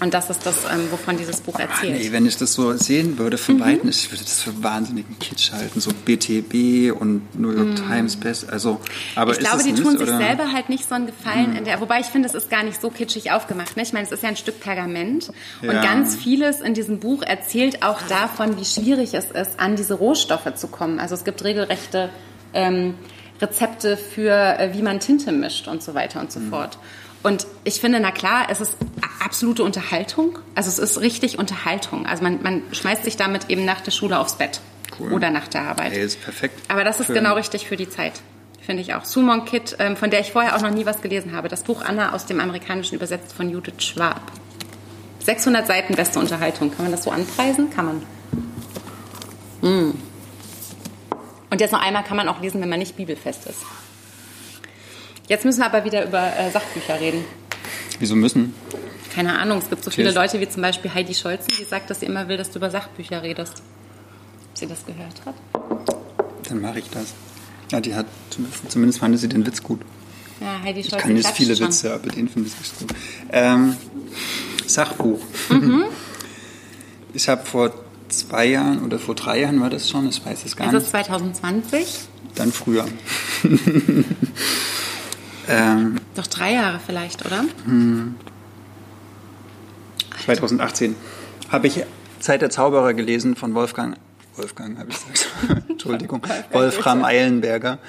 Und das ist das, ähm, wovon dieses Buch Ah, erzählt. nee, wenn ich das so sehen würde von Mhm. Weitem, ich würde das für wahnsinnigen Kitsch halten, so BTB und New York Times Best, also, aber Mhm. ich glaube, die nicht, tun sich oder? Selber halt nicht so einen Gefallen in der, wobei ich finde, es ist gar nicht so kitschig aufgemacht. Ne? Ich meine, es ist ja ein Stück Pergament und Ja. ganz vieles in diesem Buch erzählt auch davon, wie schwierig es ist, an diese Rohstoffe zu kommen. Also es gibt regelrechte ähm, Rezepte für, äh, wie man Tinte mischt und so weiter und so Hm. fort. Und ich finde, na klar, es ist absolute Unterhaltung. Also es ist richtig Unterhaltung. Also man, man schmeißt sich damit eben nach der Schule aufs Bett Cool. oder nach der Arbeit. Ey, ist perfekt. Aber das ist genau richtig für die Zeit. Finde ich auch. Sumon Kit, ähm, von der ich vorher auch noch nie was gelesen habe. Das Buch Anna aus dem Amerikanischen übersetzt von Judith Schwab. 600 Seiten beste Unterhaltung. Kann man das so anpreisen? Kann man. Mm. Und jetzt noch einmal kann man auch lesen, wenn man nicht bibelfest ist. Jetzt müssen wir aber wieder über äh, Sachbücher reden. Wieso müssen? Keine Ahnung, es gibt so viele Leute wie zum Beispiel Heidi Scholzen, die sagt, dass sie immer will, dass du über Sachbücher redest. Ob sie das gehört hat? Dann mache ich das. Ja, die hat, zumindest fand sie den Witz gut. Ja, Heidi Scholzen Ich kann jetzt viele schon. Witze, aber den finde ich gut. Ähm, Sachbuch. Mhm. Ich habe vor zwei Jahren oder vor drei Jahren war das schon, ich weiß es gar Ist nicht. es 2020? Dann früher. ähm, Doch drei Jahre vielleicht, oder? 2018 habe ich Zeit der Zauberer gelesen von Wolfgang, Wolfgang habe ich gesagt, Entschuldigung, Wolfram Eilenberger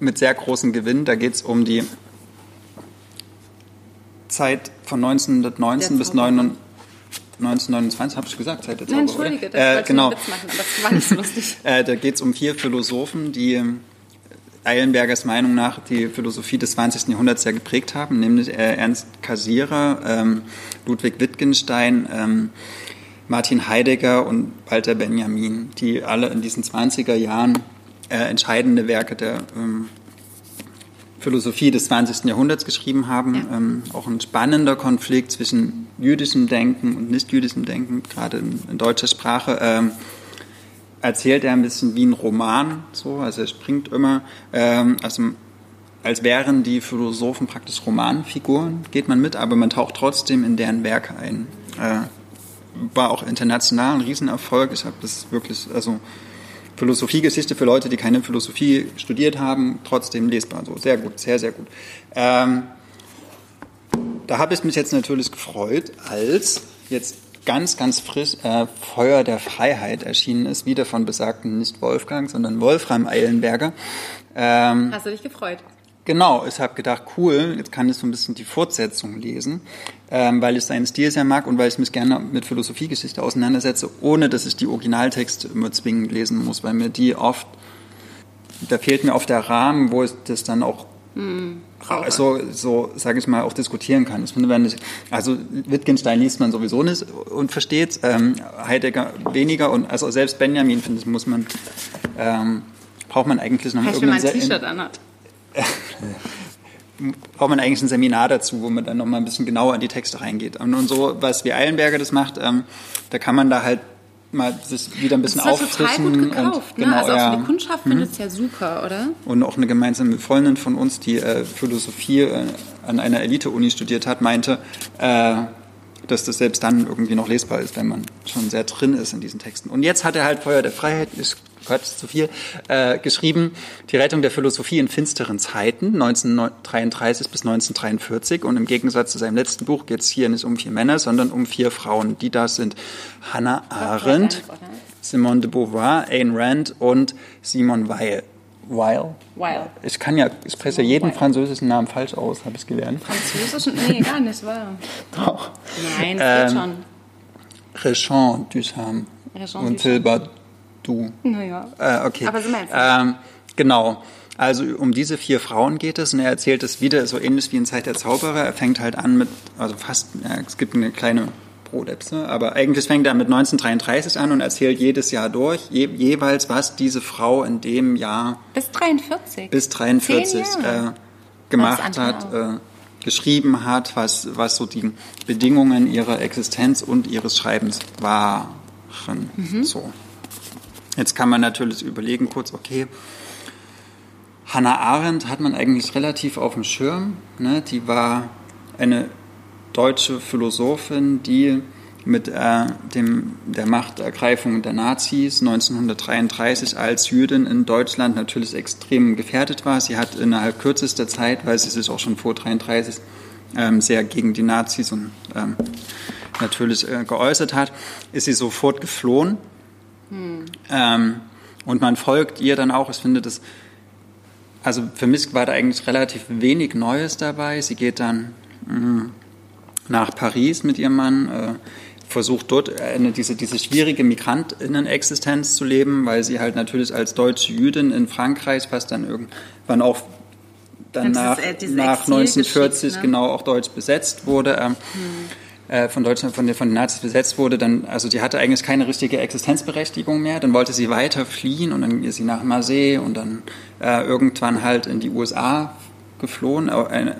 mit sehr großem Gewinn. Da geht es um die Zeit von 1919 bis 9 1929, habe ich gesagt, Zeit der Zauberer. Nein, entschuldige, das äh, genau. Witz machen, aber das war nicht so lustig. Äh, da geht es um vier Philosophen, die Eilenbergers Meinung nach die Philosophie des 20. Jahrhunderts sehr geprägt haben, nämlich äh, Ernst Cassirer, ähm, Ludwig Wittgenstein, ähm, Martin Heidegger und Walter Benjamin, die alle in diesen 20er Jahren äh, entscheidende Werke der ähm, Philosophie des 20. Jahrhunderts geschrieben haben. Ja. Ähm, auch ein spannender Konflikt zwischen jüdischem Denken und nicht jüdischem Denken, gerade in, in deutscher Sprache. Erzählt er ein bisschen wie ein Roman, so, also er springt immer, ähm, also als wären die Philosophen praktisch Romanfiguren, geht man mit, aber man taucht trotzdem in deren Werke ein. Äh, war auch international ein Riesenerfolg. Ich habe das wirklich, also Philosophiegeschichte für Leute, die keine Philosophie studiert haben, trotzdem lesbar. So sehr gut, sehr, sehr gut. Ähm, da habe ich mich jetzt natürlich gefreut, als jetzt ganz, ganz frisch äh, Feuer der Freiheit erschienen ist, wieder von besagten nicht Wolfgang, sondern Wolfram Eilenberger. Ähm, Hast du dich gefreut? Genau, ich habe gedacht, cool, jetzt kann ich so ein bisschen die Fortsetzung lesen, ähm, weil ich seinen Stil sehr mag und weil ich mich gerne mit Philosophiegeschichte auseinandersetze, ohne dass ich die Originaltexte immer zwingend lesen muss, weil mir die oft, da fehlt mir oft der Rahmen, wo ich das dann auch so, so sage ich mal, auch diskutieren kann. Ich, also Wittgenstein liest man sowieso nicht und versteht, ähm, Heidegger weniger und also selbst Benjamin, finde ich, muss man, ähm, braucht man eigentlich noch wenn man ein irgendeinen T-Shirt anhat. braucht man eigentlich ein Seminar dazu, wo man dann noch mal ein bisschen genauer in die Texte reingeht. Und, und so, was wie Eilenberger das macht, ähm, da kann man da halt mal sich wieder ein bisschen Das ist total auffrischen. gut gekauft. und, ne? genau, Also auch ja. Mhm. für die Kundschaft findet es ja super, oder? Und auch eine gemeinsame Freundin von uns, die äh, Philosophie äh, an einer Elite-Uni studiert hat, meinte, äh, dass das selbst dann irgendwie noch lesbar ist, wenn man schon sehr drin ist in diesen Texten. Und jetzt hat er halt Feuer der Freiheit, ist Quatsch, zu viel, äh, geschrieben, die Rettung der Philosophie in finsteren Zeiten, 1933 bis 1943. Und im Gegensatz zu seinem letzten Buch geht es hier nicht um vier Männer, sondern um vier Frauen. Die das sind Hannah Arendt, Simone de Beauvoir, Ayn Rand und Simone Weil. Weil? Weil. Ich kann ja, ich spreche ja jeden französischen Namen falsch aus, habe ich gelernt. Französisch? Nee, gar nicht, wahr? Doch. Nein, Ähm, das geht schon. Rechon Duchamp und Duchamp. Du. Naja. Äh, okay. Aber sind wir jetzt ähm, Genau. Also um diese vier Frauen geht es und er erzählt es wieder so ähnlich wie in Zeit der Zauberer. Er fängt halt an mit, also fast, ja, es gibt eine kleine Brodepse, aber eigentlich fängt er mit 1933 an und erzählt jedes Jahr durch, je, jeweils, was diese Frau in dem Jahr Bis 43. bis 43 Zehn Jahre. äh, gemacht hat, äh, geschrieben hat, was, was so die Bedingungen ihrer Existenz und ihres Schreibens waren. Mhm. So. Jetzt kann man natürlich überlegen, kurz, okay, Hannah Arendt hat man eigentlich relativ auf dem Schirm. Ne? Die war eine deutsche Philosophin, die mit äh, dem, der Machtergreifung der Nazis 1933 als Jüdin in Deutschland natürlich extrem gefährdet war. Sie hat innerhalb kürzester Zeit, weil sie sich auch schon vor 1933 ähm, sehr gegen die Nazis und ähm, natürlich äh, geäußert hat, ist sie sofort geflohen. Ähm, und man folgt ihr dann auch. Ich finde das, also für mich war da eigentlich relativ wenig Neues dabei. Sie geht dann mh, nach Paris mit ihrem Mann, äh, versucht dort eine, diese, diese schwierige Migrantinnen-Existenz zu leben, weil sie halt natürlich als deutsche Jüdin in Frankreich, was dann irgendwann auch dann Dann nach, äh, nach Exil 1940 geschickt, ne? genau auch deutsch besetzt wurde, ähm, äh, von Deutschland, von von den Nazis besetzt wurde, dann, also die hatte eigentlich keine richtige Existenzberechtigung mehr. Dann wollte sie weiter fliehen und dann ist sie nach Marseille und dann äh, irgendwann halt in die USA geflohen. Äh,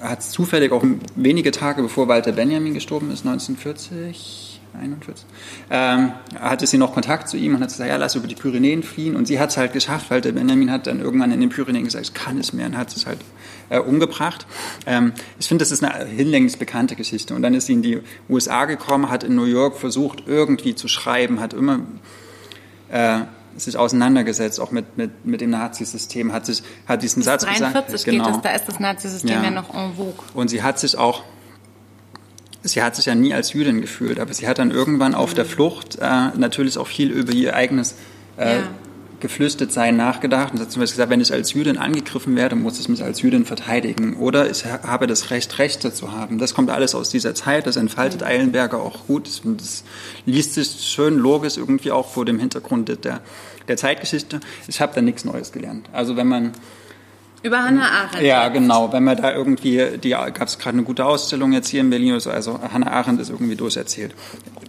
hat zufällig auch wenige Tage bevor Walter Benjamin gestorben ist, 1940 41, ähm, hatte sie noch Kontakt zu ihm und hat gesagt, ja, lass über die Pyrenäen fliehen. Und sie hat es halt geschafft, weil der Benjamin hat dann irgendwann in den Pyrenäen gesagt, ich kann es mehr und hat es halt äh, umgebracht. Ähm, ich finde, das ist eine hinlänglich bekannte Geschichte. Und dann ist sie in die USA gekommen, hat in New York versucht, irgendwie zu schreiben, hat immer äh, sich auseinandergesetzt, auch mit, mit, mit dem Nazisystem, hat sich, hat diesen Bis Satz 43 gesagt. Geht genau. das, da ist das Nazisystem ja. ja noch en vogue. Und sie hat sich auch sie hat sich ja nie als Jüdin gefühlt, aber sie hat dann irgendwann auf der Flucht äh, natürlich auch viel über ihr eigenes äh, ja. Geflüchtetsein nachgedacht und hat zum Beispiel gesagt, wenn ich als Jüdin angegriffen werde, muss ich mich als Jüdin verteidigen oder ich habe das Recht, Rechte zu haben. Das kommt alles aus dieser Zeit, das entfaltet Eilenberger auch gut. Das, das liest sich schön logisch irgendwie auch vor dem Hintergrund der, der Zeitgeschichte. Ich habe da nichts Neues gelernt. Also wenn man über Hannah Arendt. Ja, genau. Wenn man da irgendwie, die gab es gerade eine gute Ausstellung jetzt hier in Berlin oder so, also Hannah Arendt ist irgendwie durcherzählt.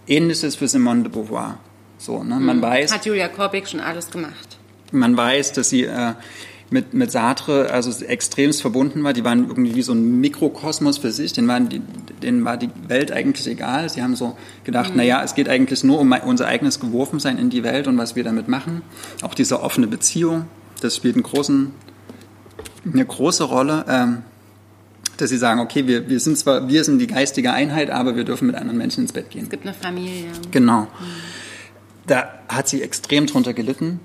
Ähnliches für Simone de Beauvoir. So, ne? Man mhm. weiß. Hat Julia Korbig schon alles gemacht. Man weiß, dass sie äh, mit, mit Sartre also extremst verbunden war. Die waren irgendwie wie so ein Mikrokosmos für sich. Denen, waren die, denen war die Welt eigentlich egal. Sie haben so gedacht, mhm. naja, es geht eigentlich nur um unser eigenes Geworfensein in die Welt und was wir damit machen. Auch diese offene Beziehung, das spielt einen großen eine große Rolle, ähm, dass sie sagen, okay, wir, wir sind zwar, wir sind die geistige Einheit, aber wir dürfen mit anderen Menschen ins Bett gehen. Es gibt eine Familie. Genau. Mhm. Da hat sie extrem drunter gelitten.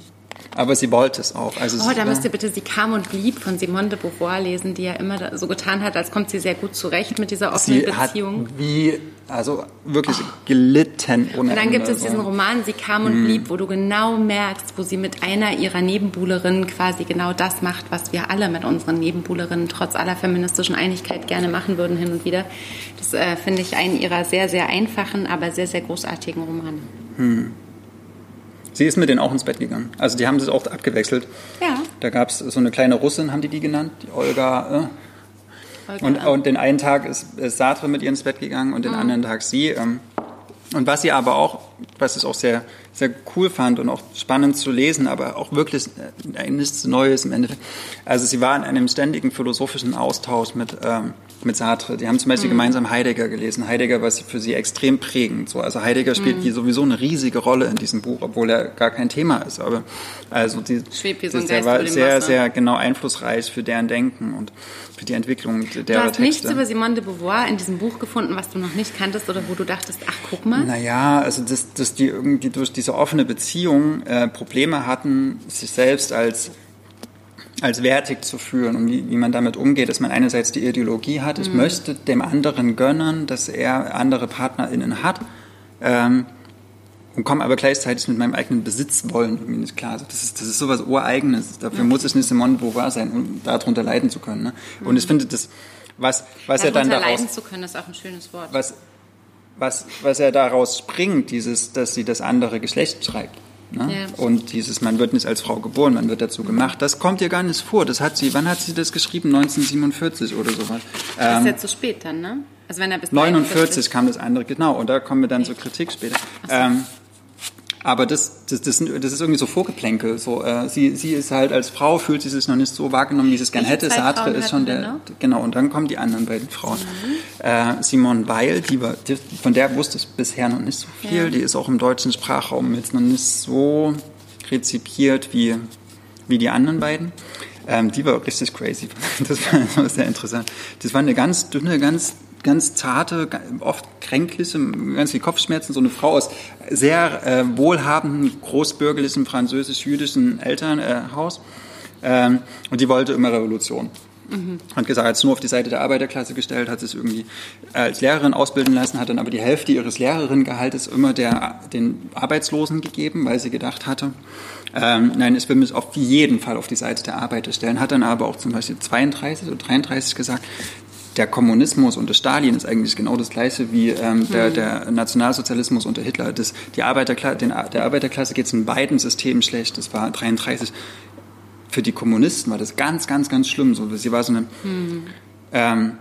Aber sie wollte es auch. Also oh, da müsst ihr bitte Sie kam und blieb von Simone de Beauvoir lesen, die ja immer so getan hat, als kommt sie sehr gut zurecht mit dieser offenen sie Beziehung. Hat wie, also wirklich oh. gelitten ohne Und dann gibt es diesen Roman Sie kam und mm. blieb, wo du genau merkst, wo sie mit einer ihrer Nebenbuhlerinnen quasi genau das macht, was wir alle mit unseren Nebenbuhlerinnen trotz aller feministischen Einigkeit gerne machen würden hin und wieder. Das äh, finde ich einen ihrer sehr, sehr einfachen, aber sehr, sehr großartigen Romane. Hm. Sie ist mit denen auch ins Bett gegangen. Also die haben sich auch abgewechselt. Ja. Da gab es so eine kleine Russin, haben die die genannt, die Olga. Äh. Olga und, und, den einen Tag ist, ist Sartre mit ihr ins Bett gegangen und den mhm. anderen Tag sie. Ähm. Und was sie aber auch, was ich auch sehr, sehr cool fand und auch spannend zu lesen, aber auch wirklich äh, nichts Neues im Endeffekt. Also sie war in einem ständigen philosophischen Austausch mit ähm, mit Sartre. Die haben zum Beispiel mhm. gemeinsam Heidegger gelesen. Heidegger war für sie extrem prägend. So, also Heidegger spielt mhm. hier sowieso eine riesige Rolle in diesem Buch, obwohl er gar kein Thema ist. Aber also die, Schwebt so ein der war sehr, sehr genau einflussreich für deren Denken und für die Entwicklung der Texte. Du hast nichts über Simone de Beauvoir in diesem Buch gefunden, was du noch nicht kanntest oder wo du dachtest, ach guck mal. Naja, also dass, dass die irgendwie durch diese offene Beziehung äh, Probleme hatten, sich selbst als als wertig zu führen und wie, wie man damit umgeht, dass man einerseits die Ideologie hat, ich mhm. möchte dem anderen gönnen, dass er andere PartnerInnen hat ähm, und komme aber gleichzeitig mit meinem eigenen Besitzwollen irgendwie nicht klar. Also das, ist, das ist sowas Ureigenes. Dafür muss ich nicht Simone Beauvoir sein, um darunter leiden zu können. Ne? Und mhm. ich finde, das, was, was er dann daraus... leiden zu können, ist auch ein schönes Wort. Was, was, was er daraus springt, dieses, dass sie das andere Geschlecht schreibt Ne? Ja. Und dieses, man wird nicht als Frau geboren, man wird dazu gemacht, das kommt ihr gar nicht vor. Das hat sie, wann hat sie das geschrieben? 1947 oder sowas. Das ähm, ist ja zu spät dann, ne? Also wenn er bis 49 kam das andere, genau. Und da kommen wir dann zur Kritik später. So. Ähm, aber das, das, das, das ist irgendwie so Vorgeplänkel. So, äh, sie, sie ist halt als Frau, fühlt sie sich noch nicht so wahrgenommen, wie sie es gerne hätte. Sartre ist schon der, noch? genau, und dann kommen die anderen beiden Frauen. Mhm. Äh, Simone Weil, die war, die, von der wusste ich bisher noch nicht so viel. Ja. Die ist auch im deutschen Sprachraum jetzt noch nicht so rezipiert wie, wie die anderen beiden. Ähm, die war richtig crazy. Das war, das war sehr interessant. Das war eine ganz dünne, ganz ganz zarte, oft kränkliche, ganz viel Kopfschmerzen, so eine Frau aus sehr äh, wohlhabenden, großbürgerlichen, französisch-jüdischen Elternhaus. Äh, ähm, und die wollte immer Revolution. Mhm. Hat gesagt, hat es nur auf die Seite der Arbeiterklasse gestellt, hat sich irgendwie als Lehrerin ausbilden lassen, hat dann aber die Hälfte ihres Lehrerinnengehaltes immer der, den Arbeitslosen gegeben, weil sie gedacht hatte, ähm, nein, es will mich auf jeden Fall auf die Seite der Arbeiter stellen, hat dann aber auch zum Beispiel 32 oder 33 gesagt, der Kommunismus unter Stalin ist eigentlich genau das gleiche wie ähm, der, mhm. der, Nationalsozialismus unter Hitler. Das, die Arbeiterklasse, den, der Arbeiterklasse geht es in beiden Systemen schlecht. Das war 33. Für die Kommunisten war das ganz, ganz, ganz schlimm. So, sie war so eine mhm. ähm,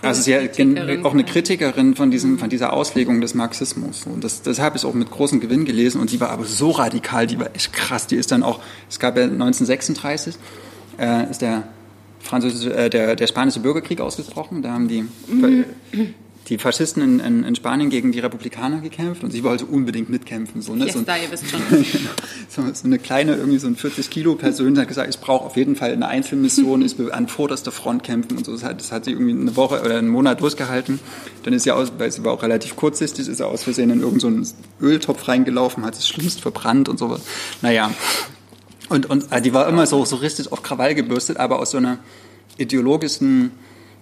Also sie ist auch eine Kritikerin von, diesem, von dieser Auslegung des Marxismus. Und das, das habe ich auch mit großem Gewinn gelesen. Und die war aber so radikal, die war echt krass. Die ist dann auch, es gab ja 1936, äh, ist der französische, äh, der, der spanische Bürgerkrieg ausgesprochen. Da haben die mhm die Faschisten in, in, in, Spanien gegen die Republikaner gekämpft und sie wollte unbedingt mitkämpfen. So, ne? so, da, ihr wisst schon. so, so, eine kleine, irgendwie so ein 40 Kilo Person hat gesagt, ich brauche auf jeden Fall eine Einzelmission, ich will an vorderster Front kämpfen und so. Das hat, das hat sie irgendwie eine Woche oder einen Monat durchgehalten. Dann ist sie aus, weil sie war auch relativ kurzsichtig, ist sie aus Versehen in irgendeinen so Öltopf reingelaufen, hat es schlimmst verbrannt und sowas. Naja. Und, und äh, die war immer so, so richtig auf Krawall gebürstet, aber aus so einer ideologischen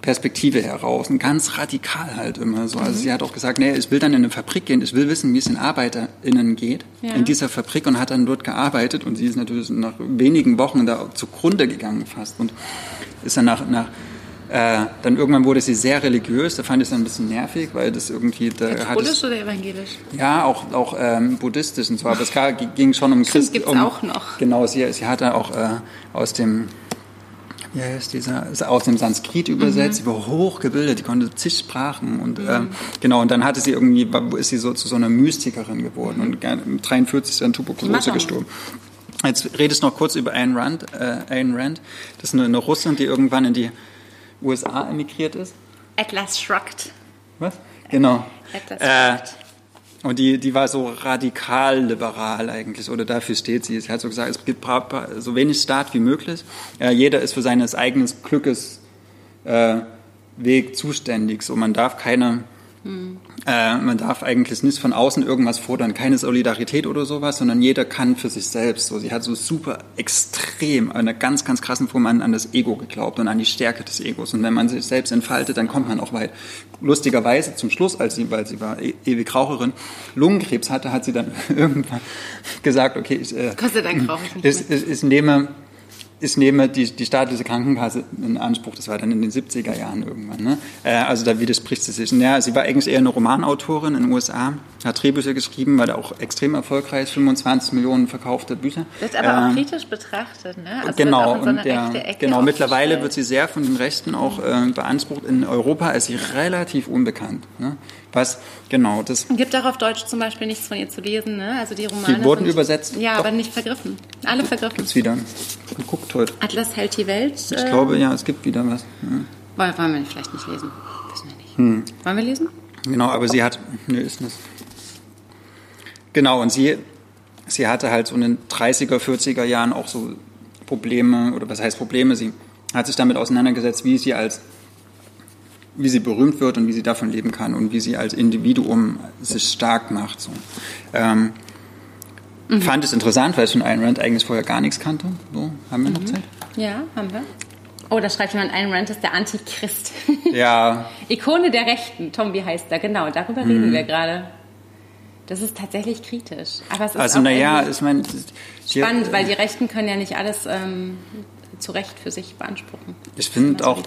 Perspektive heraus und ganz radikal halt immer so. Also mhm. sie hat auch gesagt, nee, ich will dann in eine Fabrik gehen, ich will wissen, wie es den ArbeiterInnen geht ja. in dieser Fabrik und hat dann dort gearbeitet und sie ist natürlich nach wenigen Wochen da zugrunde gegangen fast und ist dann nach, nach äh, dann irgendwann wurde sie sehr religiös, da fand ich es dann ein bisschen nervig, weil das irgendwie... Da Katholisch oder evangelisch? Ja, auch, auch ähm, buddhistisch und so, aber es ging schon um Christ. gibt es um, auch noch. Genau, sie, sie hatte auch äh, aus dem ja, ist dieser ist aus dem Sanskrit übersetzt, mhm. über hochgebildet, die konnte zig Sprachen und mhm. ähm, genau und dann hatte sie irgendwie ist sie so zu so einer Mystikerin geworden und mit 43 ist dann Tuberkulose gestorben. Jetzt redest du noch kurz über Ayn Rand. Äh, Ayn Rand, das ist eine, eine Russin, die irgendwann in die USA emigriert ist. Atlas Shrugged. Was? Genau. Atlas Shrugged. Äh, und die, die war so radikal liberal eigentlich, oder dafür steht sie. Sie hat so gesagt, es gibt so wenig Staat wie möglich. Äh, jeder ist für seines eigenen Glückes äh, Weg zuständig. So, man darf keine Mhm. Äh, man darf eigentlich nicht von außen irgendwas fordern, keine Solidarität oder sowas, sondern jeder kann für sich selbst. So, sie hat so super extrem, einer ganz, ganz krassen Form an, an das Ego geglaubt und an die Stärke des Egos. Und wenn man sich selbst entfaltet, dann kommt man auch weit. Lustigerweise zum Schluss, als sie, weil sie war e ewig Raucherin, Lungenkrebs hatte, hat sie dann irgendwann gesagt, okay, ich, äh, nicht ich, ich, ich nehme ich nehme die, die staatliche Krankenkasse in Anspruch, das war dann in den 70er Jahren irgendwann. Ne? Äh, also da widerspricht sie sich. Ja, sie war eigentlich eher eine Romanautorin in den USA, hat Drehbücher geschrieben, war da auch extrem erfolgreich, 25 Millionen verkaufte Bücher. Wird aber ähm, auch kritisch betrachtet, ne? Also genau, so und der, genau. Mittlerweile wird sie sehr von den Rechten auch äh, beansprucht. In Europa ist sie relativ unbekannt. Ne? Was, genau, das. Gibt auch auf Deutsch zum Beispiel nichts von ihr zu lesen, ne? Also die Romane. Die wurden sind, übersetzt. Ja, Doch. aber nicht vergriffen. Alle vergriffen. Gibt's wieder. Geguckt heute. Atlas hält die Welt. Ich äh, glaube, ja, es gibt wieder was. Ja. Wollen wir vielleicht nicht lesen? Wissen wir nicht. Hm. Wollen wir lesen? Genau, aber sie hat. Nö, ist das. Genau, und sie, sie hatte halt so in den 30er, 40er Jahren auch so Probleme, oder was heißt Probleme? Sie hat sich damit auseinandergesetzt, wie sie als wie sie berühmt wird und wie sie davon leben kann und wie sie als Individuum sich stark macht. So. Ähm, mhm. Fand es interessant, weil ich von Ayn Rand eigentlich vorher gar nichts kannte. So, haben wir mhm. noch Zeit? Ja, haben wir. Oh, da schreibt jemand, Ayn Rand ist der Antichrist. Ja. Ikone der Rechten, Tom, wie heißt er? Genau, darüber mhm. reden wir gerade. Das ist tatsächlich kritisch. Aber es ist also, naja, ich meine. Spannend, weil die Rechten können ja nicht alles ähm, zu Recht für sich beanspruchen. Ich finde auch,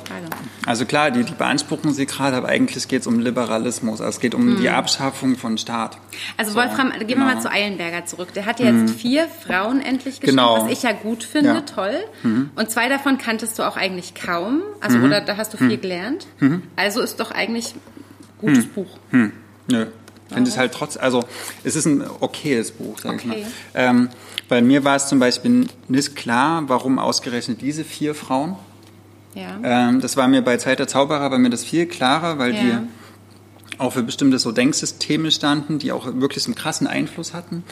also klar, die, die beanspruchen sie gerade, aber eigentlich geht es um Liberalismus. Also es geht um mhm. die Abschaffung von Staat. Also so, Wolfram, gehen genau. wir mal zu Eilenberger zurück. Der hat jetzt mhm. vier Frauen endlich geschrieben, genau. was ich ja gut finde, ja. toll. Mhm. Und zwei davon kanntest du auch eigentlich kaum. Also mhm. oder da hast du viel mhm. gelernt. Mhm. Also ist doch eigentlich ein gutes Buch. Nö. Ich finde es halt trotz, also es ist ein okayes Buch, sag okay. ich mal. Ähm, bei mir war es zum Beispiel nicht klar, warum ausgerechnet diese vier Frauen. Ja. Ähm, das war mir bei Zeit der Zauberer, war mir das viel klarer, weil ja. die auch für bestimmte so Denksysteme standen, die auch wirklich einen krassen Einfluss hatten.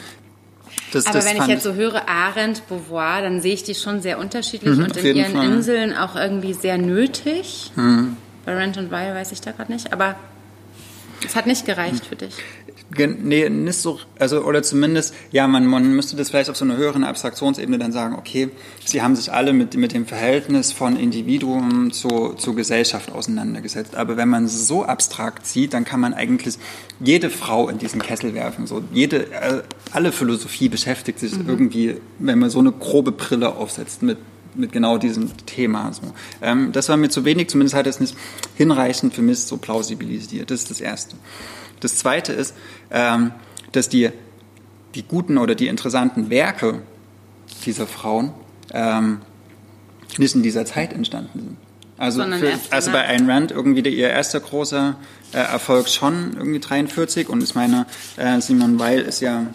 Das, Aber das wenn ich jetzt so höre, Arendt, Beauvoir, dann sehe ich die schon sehr unterschiedlich mhm, und in ihren Fall. Inseln auch irgendwie sehr nötig. Mhm. Bei Rent und Weil weiß ich da gerade nicht, aber es hat nicht gereicht für dich. Nee, nicht so, also, oder zumindest, ja, man, man müsste das vielleicht auf so einer höheren Abstraktionsebene dann sagen, okay, sie haben sich alle mit, mit dem Verhältnis von Individuum zu, zur Gesellschaft auseinandergesetzt. Aber wenn man so abstrakt sieht, dann kann man eigentlich jede Frau in diesen Kessel werfen. So, jede, äh, alle Philosophie beschäftigt sich mhm. irgendwie, wenn man so eine grobe Brille aufsetzt mit mit genau diesem Thema. So. Ähm, das war mir zu wenig, zumindest hat es nicht hinreichend für mich so plausibilisiert. Das ist das Erste. Das Zweite ist, ähm, dass die, die guten oder die interessanten Werke dieser Frauen ähm, nicht in dieser Zeit entstanden sind. Also, für, also bei Ayn Rand irgendwie der, ihr erster großer äh, Erfolg schon irgendwie 43 und ich meine, äh, Simon Weil ist ja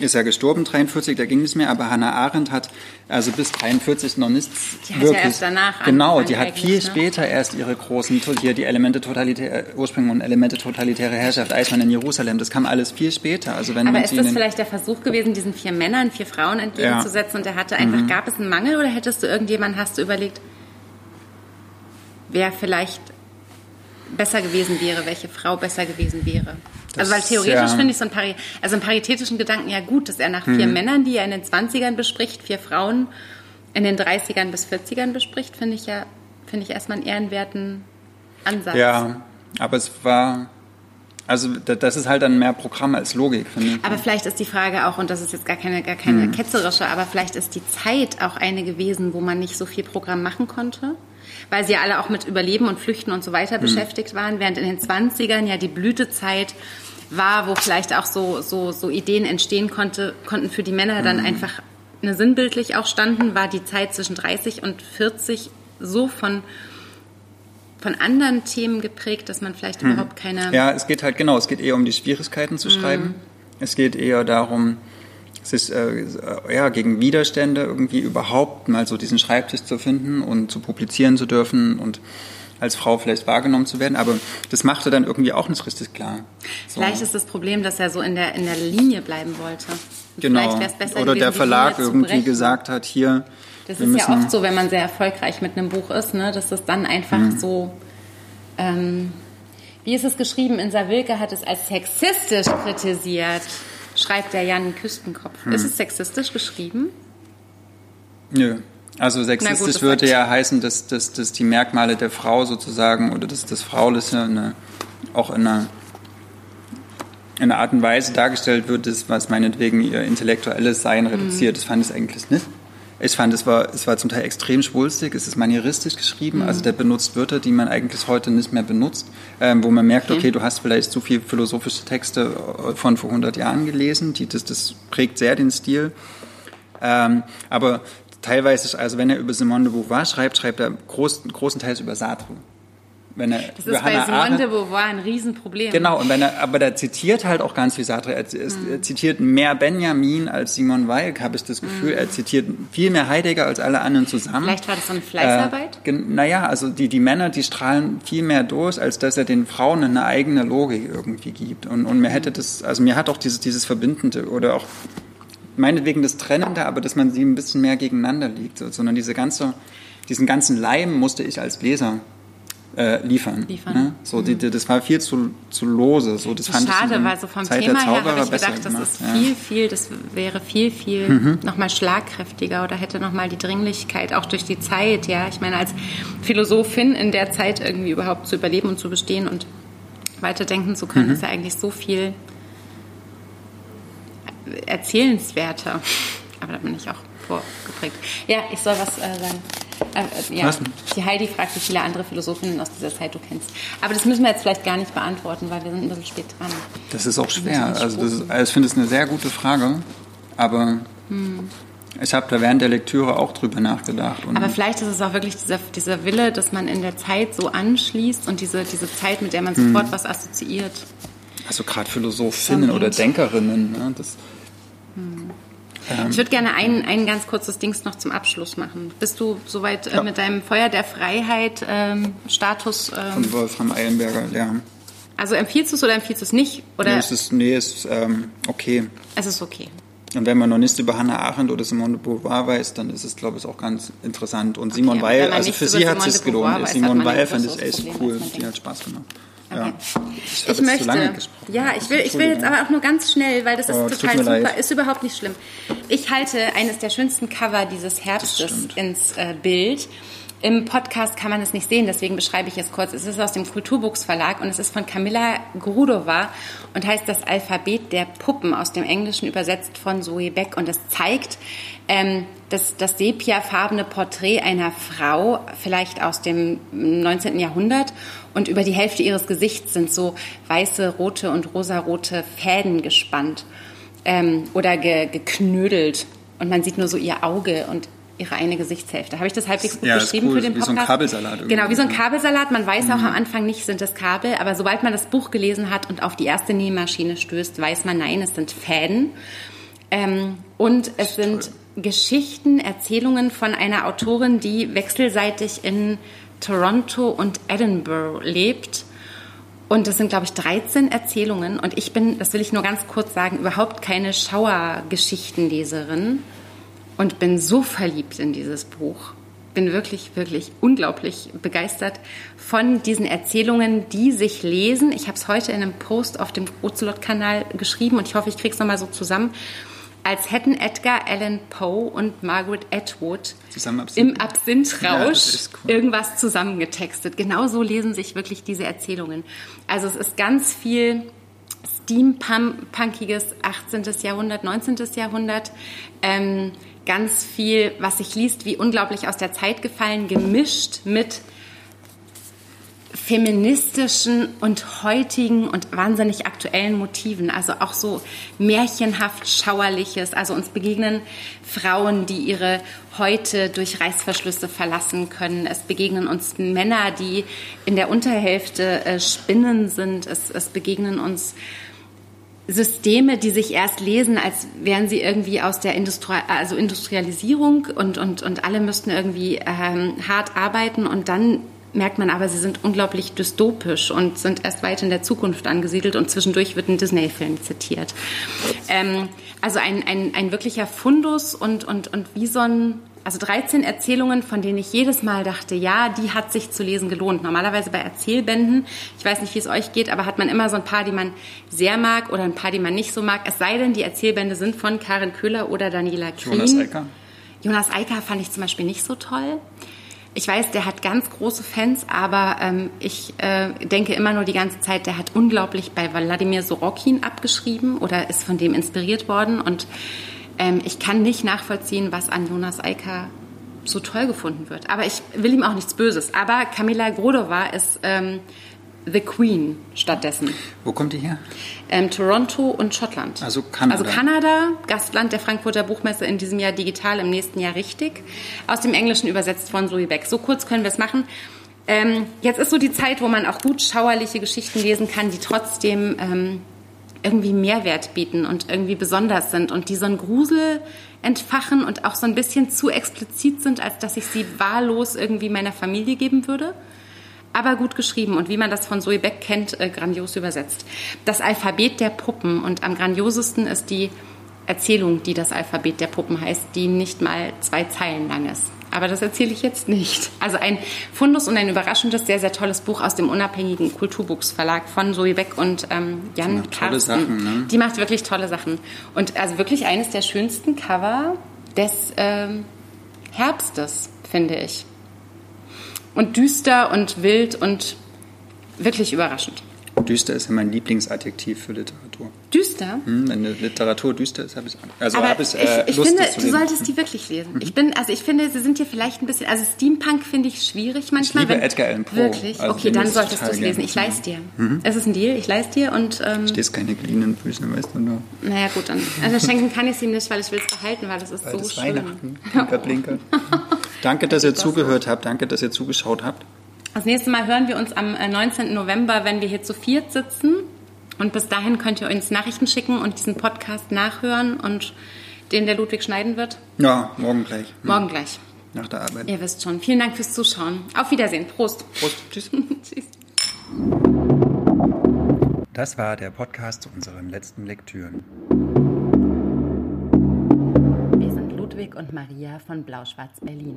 ist ja gestorben, 43, da ging es mehr, aber Hannah Arendt hat also bis 43 noch nichts die hat wirklich. Ja erst danach genau, die hat viel ne? später erst ihre großen, hier die Elemente totalitäre, Ursprünge und Elemente totalitäre Herrschaft, Eismann in Jerusalem, das kam alles viel später. Also wenn aber ist das vielleicht der Versuch gewesen, diesen vier Männern, vier Frauen entgegenzusetzen ja. und der hatte einfach, mhm. gab es einen Mangel oder hättest du irgendjemanden, hast du überlegt, wer vielleicht besser gewesen wäre, welche Frau besser gewesen wäre? Also weil theoretisch ja. finde ich so einen, Pari also einen paritätischen Gedanken ja gut, dass er nach vier hm. Männern, die er in den 20ern bespricht, vier Frauen in den 30ern bis 40ern bespricht, finde ich ja, finde ich erstmal einen ehrenwerten Ansatz. Ja, aber es war, also das ist halt dann mehr Programm als Logik, finde ich. Aber vielleicht ist die Frage auch, und das ist jetzt gar keine, gar keine hm. ketzerische, aber vielleicht ist die Zeit auch eine gewesen, wo man nicht so viel Programm machen konnte weil sie alle auch mit Überleben und Flüchten und so weiter mhm. beschäftigt waren, während in den 20ern ja die Blütezeit war, wo vielleicht auch so, so, so Ideen entstehen konnte, konnten für die Männer dann mhm. einfach eine sinnbildlich auch standen, war die Zeit zwischen 30 und 40 so von von anderen Themen geprägt, dass man vielleicht mhm. überhaupt keine. Ja, es geht halt genau, es geht eher um die Schwierigkeiten zu schreiben. Mhm. Es geht eher darum, sich äh, ja, gegen Widerstände irgendwie überhaupt mal so diesen Schreibtisch zu finden und zu publizieren zu dürfen und als Frau vielleicht wahrgenommen zu werden, aber das machte dann irgendwie auch nicht richtig klar. So. Vielleicht ist das Problem, dass er so in der, in der Linie bleiben wollte. Genau. Oder gewesen, der Verlag irgendwie gesagt hat, hier. Das ist ja oft so, wenn man sehr erfolgreich mit einem Buch ist, ne, dass das dann einfach mhm. so. Ähm, wie ist es geschrieben? In Wilke hat es als sexistisch kritisiert schreibt der Jan Küstenkopf. Hm. Ist es sexistisch geschrieben? Nö. Also sexistisch gut, würde ja heißen, dass, dass, dass die Merkmale der Frau sozusagen oder dass das Frauliche eine, auch in einer, in einer Art und Weise dargestellt wird, was meinetwegen ihr intellektuelles Sein reduziert. Mhm. Das fand ich eigentlich nicht. Ich fand, es war, es war zum Teil extrem schwulstig, es ist manieristisch geschrieben, mhm. also der benutzt Wörter, die man eigentlich heute nicht mehr benutzt, ähm, wo man merkt, okay. okay, du hast vielleicht zu viel philosophische Texte äh, von vor 100 Jahren gelesen, die, das, das prägt sehr den Stil. Ähm, aber teilweise, also wenn er über Simone de Beauvoir schreibt, schreibt er groß, großenteils über Sartre wenn er das ist bei Simone de Beauvoir ein Riesenproblem. Genau, und wenn er, aber der zitiert halt auch ganz viel Sartre. Er, mhm. er zitiert mehr Benjamin als Simon Weil, habe ich das Gefühl. Mhm. Er zitiert viel mehr Heidegger als alle anderen zusammen. Vielleicht war das so eine Fleißarbeit? Äh, naja, also die, die Männer, die strahlen viel mehr durch, als dass er den Frauen eine eigene Logik irgendwie gibt. Und, und mir hätte das, also mir hat auch dieses, dieses Verbindende oder auch meinetwegen das Trennende, aber dass man sie ein bisschen mehr gegeneinander liegt, sondern diese ganze, diesen ganzen Leim musste ich als Leser äh, liefern. liefern. Ne? So, die, die, das war viel zu, zu lose. So, das, das fand schade, ich weil so vom Zeit Thema her habe ich gedacht, das ist ja. viel, viel, das wäre viel, viel mhm. nochmal schlagkräftiger oder hätte nochmal die Dringlichkeit, auch durch die Zeit, ja. Ich meine, als Philosophin in der Zeit irgendwie überhaupt zu überleben und zu bestehen und weiterdenken zu können, mhm. ist ja eigentlich so viel erzählenswerter. Aber da bin ich auch vorgeprägt. Ja, ich soll was äh, sagen. Äh, ja, die Heidi fragt, wie viele andere Philosophinnen aus dieser Zeit du kennst. Aber das müssen wir jetzt vielleicht gar nicht beantworten, weil wir sind ein bisschen spät dran. Das ist auch schwer. Also, das ist, also ich finde es eine sehr gute Frage, aber hm. ich habe da während der Lektüre auch drüber nachgedacht. aber vielleicht ist es auch wirklich dieser, dieser Wille, dass man in der Zeit so anschließt und diese, diese Zeit, mit der man sofort hm. was assoziiert. Also gerade Philosophinnen oder Denkerinnen. Ne, das, hm. Ähm, ich würde gerne ein, ein ganz kurzes Dings noch zum Abschluss machen. Bist du soweit äh, ja. mit deinem Feuer der Freiheit ähm, Status? Ähm, Von Wolfram Eilenberger, ja. Also empfiehlst du es oder empfiehlst du es nicht? Oder? Nee, es ist, nee, es ist ähm, okay. Es ist okay. Und wenn man noch nichts über Hannah Arendt oder Simone de Beauvoir weiß, dann ist es, glaube ich, auch ganz interessant. Und okay, Simone Weil, also für sie hat es sich gelohnt. Simone Weil fand ich echt cool. Die hat Spaß gemacht. Ja. Ich, ich möchte. Ja, ich will, ich will jetzt aber auch nur ganz schnell, weil das ist oh, total super. Leid. Ist überhaupt nicht schlimm. Ich halte eines der schönsten Cover dieses Herbstes ins äh, Bild. Im Podcast kann man es nicht sehen, deswegen beschreibe ich es kurz. Es ist aus dem Kulturbuchs Verlag und es ist von Camilla Grudova und heißt das Alphabet der Puppen aus dem Englischen übersetzt von Zoe Beck und es zeigt ähm, das, das sepiafarbene Porträt einer Frau, vielleicht aus dem 19. Jahrhundert und über die Hälfte ihres Gesichts sind so weiße, rote und rosarote Fäden gespannt ähm, oder ge, geknödelt und man sieht nur so ihr Auge und ihre eine Gesichtshälfte. Habe ich das halbwegs gut Ja, beschrieben cool. für den Wie so Podcast? ein Kabelsalat irgendwie. Genau, wie so ein Ja. Kabelsalat. Man weiß Mhm. auch am Anfang nicht, sind es Kabel, aber sobald man das Buch gelesen hat und auf die erste Nähmaschine stößt, weiß man, nein, es sind Fäden. Ähm, und es sind Geschichten, Erzählungen von einer Autorin, die wechselseitig in Toronto und Edinburgh lebt. Und das sind, glaube ich, 13 Erzählungen. Und ich bin, das will ich nur ganz kurz sagen, überhaupt keine Schauergeschichtenleserin und bin so verliebt in dieses Buch. Bin wirklich, wirklich unglaublich begeistert von diesen Erzählungen, die sich lesen. Ich habe es heute in einem Post auf dem Ocelot-Kanal geschrieben und ich hoffe, ich kriege es nochmal so zusammen. Als hätten Edgar Allan Poe und Margaret Atwood Absinth- im Absinthrausch Ja, cool. irgendwas zusammengetextet. Genau so lesen sich wirklich diese Erzählungen. Also es ist ganz viel steampunkiges 18. Jahrhundert, 19. Jahrhundert. Ähm, ganz viel, was sich liest, wie unglaublich aus der Zeit gefallen, gemischt mit feministischen und heutigen und wahnsinnig aktuellen Motiven. Also auch so märchenhaft Schauerliches. Also uns begegnen Frauen, die ihre Häute durch Reißverschlüsse verlassen können. Es begegnen uns Männer, die in der Unterhälfte äh, Spinnen sind. Es, es begegnen uns Systeme, die sich erst lesen, als wären sie irgendwie aus der Industri also Industrialisierung und, und, und alle müssten irgendwie ähm, hart arbeiten und dann merkt man aber, sie sind unglaublich dystopisch und sind erst weit in der Zukunft angesiedelt und zwischendurch wird ein Disney-Film zitiert. Ähm, also ein, ein, ein wirklicher Fundus und, und, und wie so ein, also 13 Erzählungen, von denen ich jedes Mal dachte, ja, die hat sich zu lesen gelohnt. Normalerweise bei Erzählbänden, ich weiß nicht, wie es euch geht, aber hat man immer so ein paar, die man sehr mag oder ein paar, die man nicht so mag. Es sei denn, die Erzählbände sind von Karin Köhler oder Daniela Krien. Jonas Eicker. Jonas Eicker fand ich zum Beispiel nicht so toll. Ich weiß, der hat ganz große Fans, aber ähm, ich äh, denke immer nur die ganze Zeit, der hat unglaublich bei Wladimir Sorokin abgeschrieben oder ist von dem inspiriert worden. Und ähm, ich kann nicht nachvollziehen, was an Jonas Eicker so toll gefunden wird. Aber ich will ihm auch nichts Böses. Aber Kamila Grodova ist ähm, The Queen stattdessen. Wo kommt die her? Ähm, Toronto und Schottland. Also Kanada. Also Kanada, Gastland der Frankfurter Buchmesse in diesem Jahr digital, im nächsten Jahr richtig. Aus dem Englischen übersetzt von Zoe Beck. So kurz können wir es machen. Ähm, jetzt ist so die Zeit, wo man auch gut schauerliche Geschichten lesen kann, die trotzdem ähm, irgendwie Mehrwert bieten und irgendwie besonders sind und die so einen Grusel entfachen und auch so ein bisschen zu explizit sind, als dass ich sie wahllos irgendwie meiner Familie geben würde aber gut geschrieben und wie man das von Zoe Beck kennt, äh, grandios übersetzt. Das Alphabet der Puppen und am grandiosesten ist die Erzählung, die das Alphabet der Puppen heißt, die nicht mal zwei Zeilen lang ist. Aber das erzähle ich jetzt nicht. Also ein Fundus und ein überraschendes, sehr, sehr tolles Buch aus dem unabhängigen Kulturbuchsverlag von Zoe Beck und ähm, Jan macht tolle Karsten. Sachen, ne? Die macht wirklich tolle Sachen. Und also wirklich eines der schönsten Cover des ähm, Herbstes, finde ich und düster und wild und wirklich überraschend. Düster ist ja mein Lieblingsadjektiv für Literatur. Düster? Hm, wenn eine Literatur düster ist, habe ich also Aber habe ich, ich, äh, ich Lust, finde, das du solltest die wirklich lesen. Ich bin, also ich finde, sie sind hier vielleicht ein bisschen, also Steampunk finde ich schwierig manchmal. liebe wenn- Edgar Allan Poe. Wirklich? Also okay, dann ich solltest du es lesen. Ich leih's dir. Es ist ein Deal, ich leih's dir und, ähm, Stehst keine geliehenen Bücher, weißt du nur. naja gut, dann, also schenken kann ich es ihm nicht, weil ich will es behalten, weil es ist Weil so das schön. Weihnachten. Blinker, blinker. Danke, dass ihr zugehört habt. Danke, dass ihr zugeschaut habt. Das nächste Mal hören wir uns am äh, 19. November, wenn wir hier zu viert sitzen. Und bis dahin könnt ihr uns Nachrichten schicken und diesen Podcast nachhören und den der Ludwig schneiden wird. Ja, morgen gleich. Hm, Morgen gleich. Nach der Arbeit. Ihr wisst schon. Vielen Dank fürs Zuschauen. Auf Wiedersehen. Prost. Prost. Tschüss. Tschüss. Das war der Podcast zu unseren letzten Lektüren. Wir sind Ludwig und Maria von Blau-Schwarz Berlin.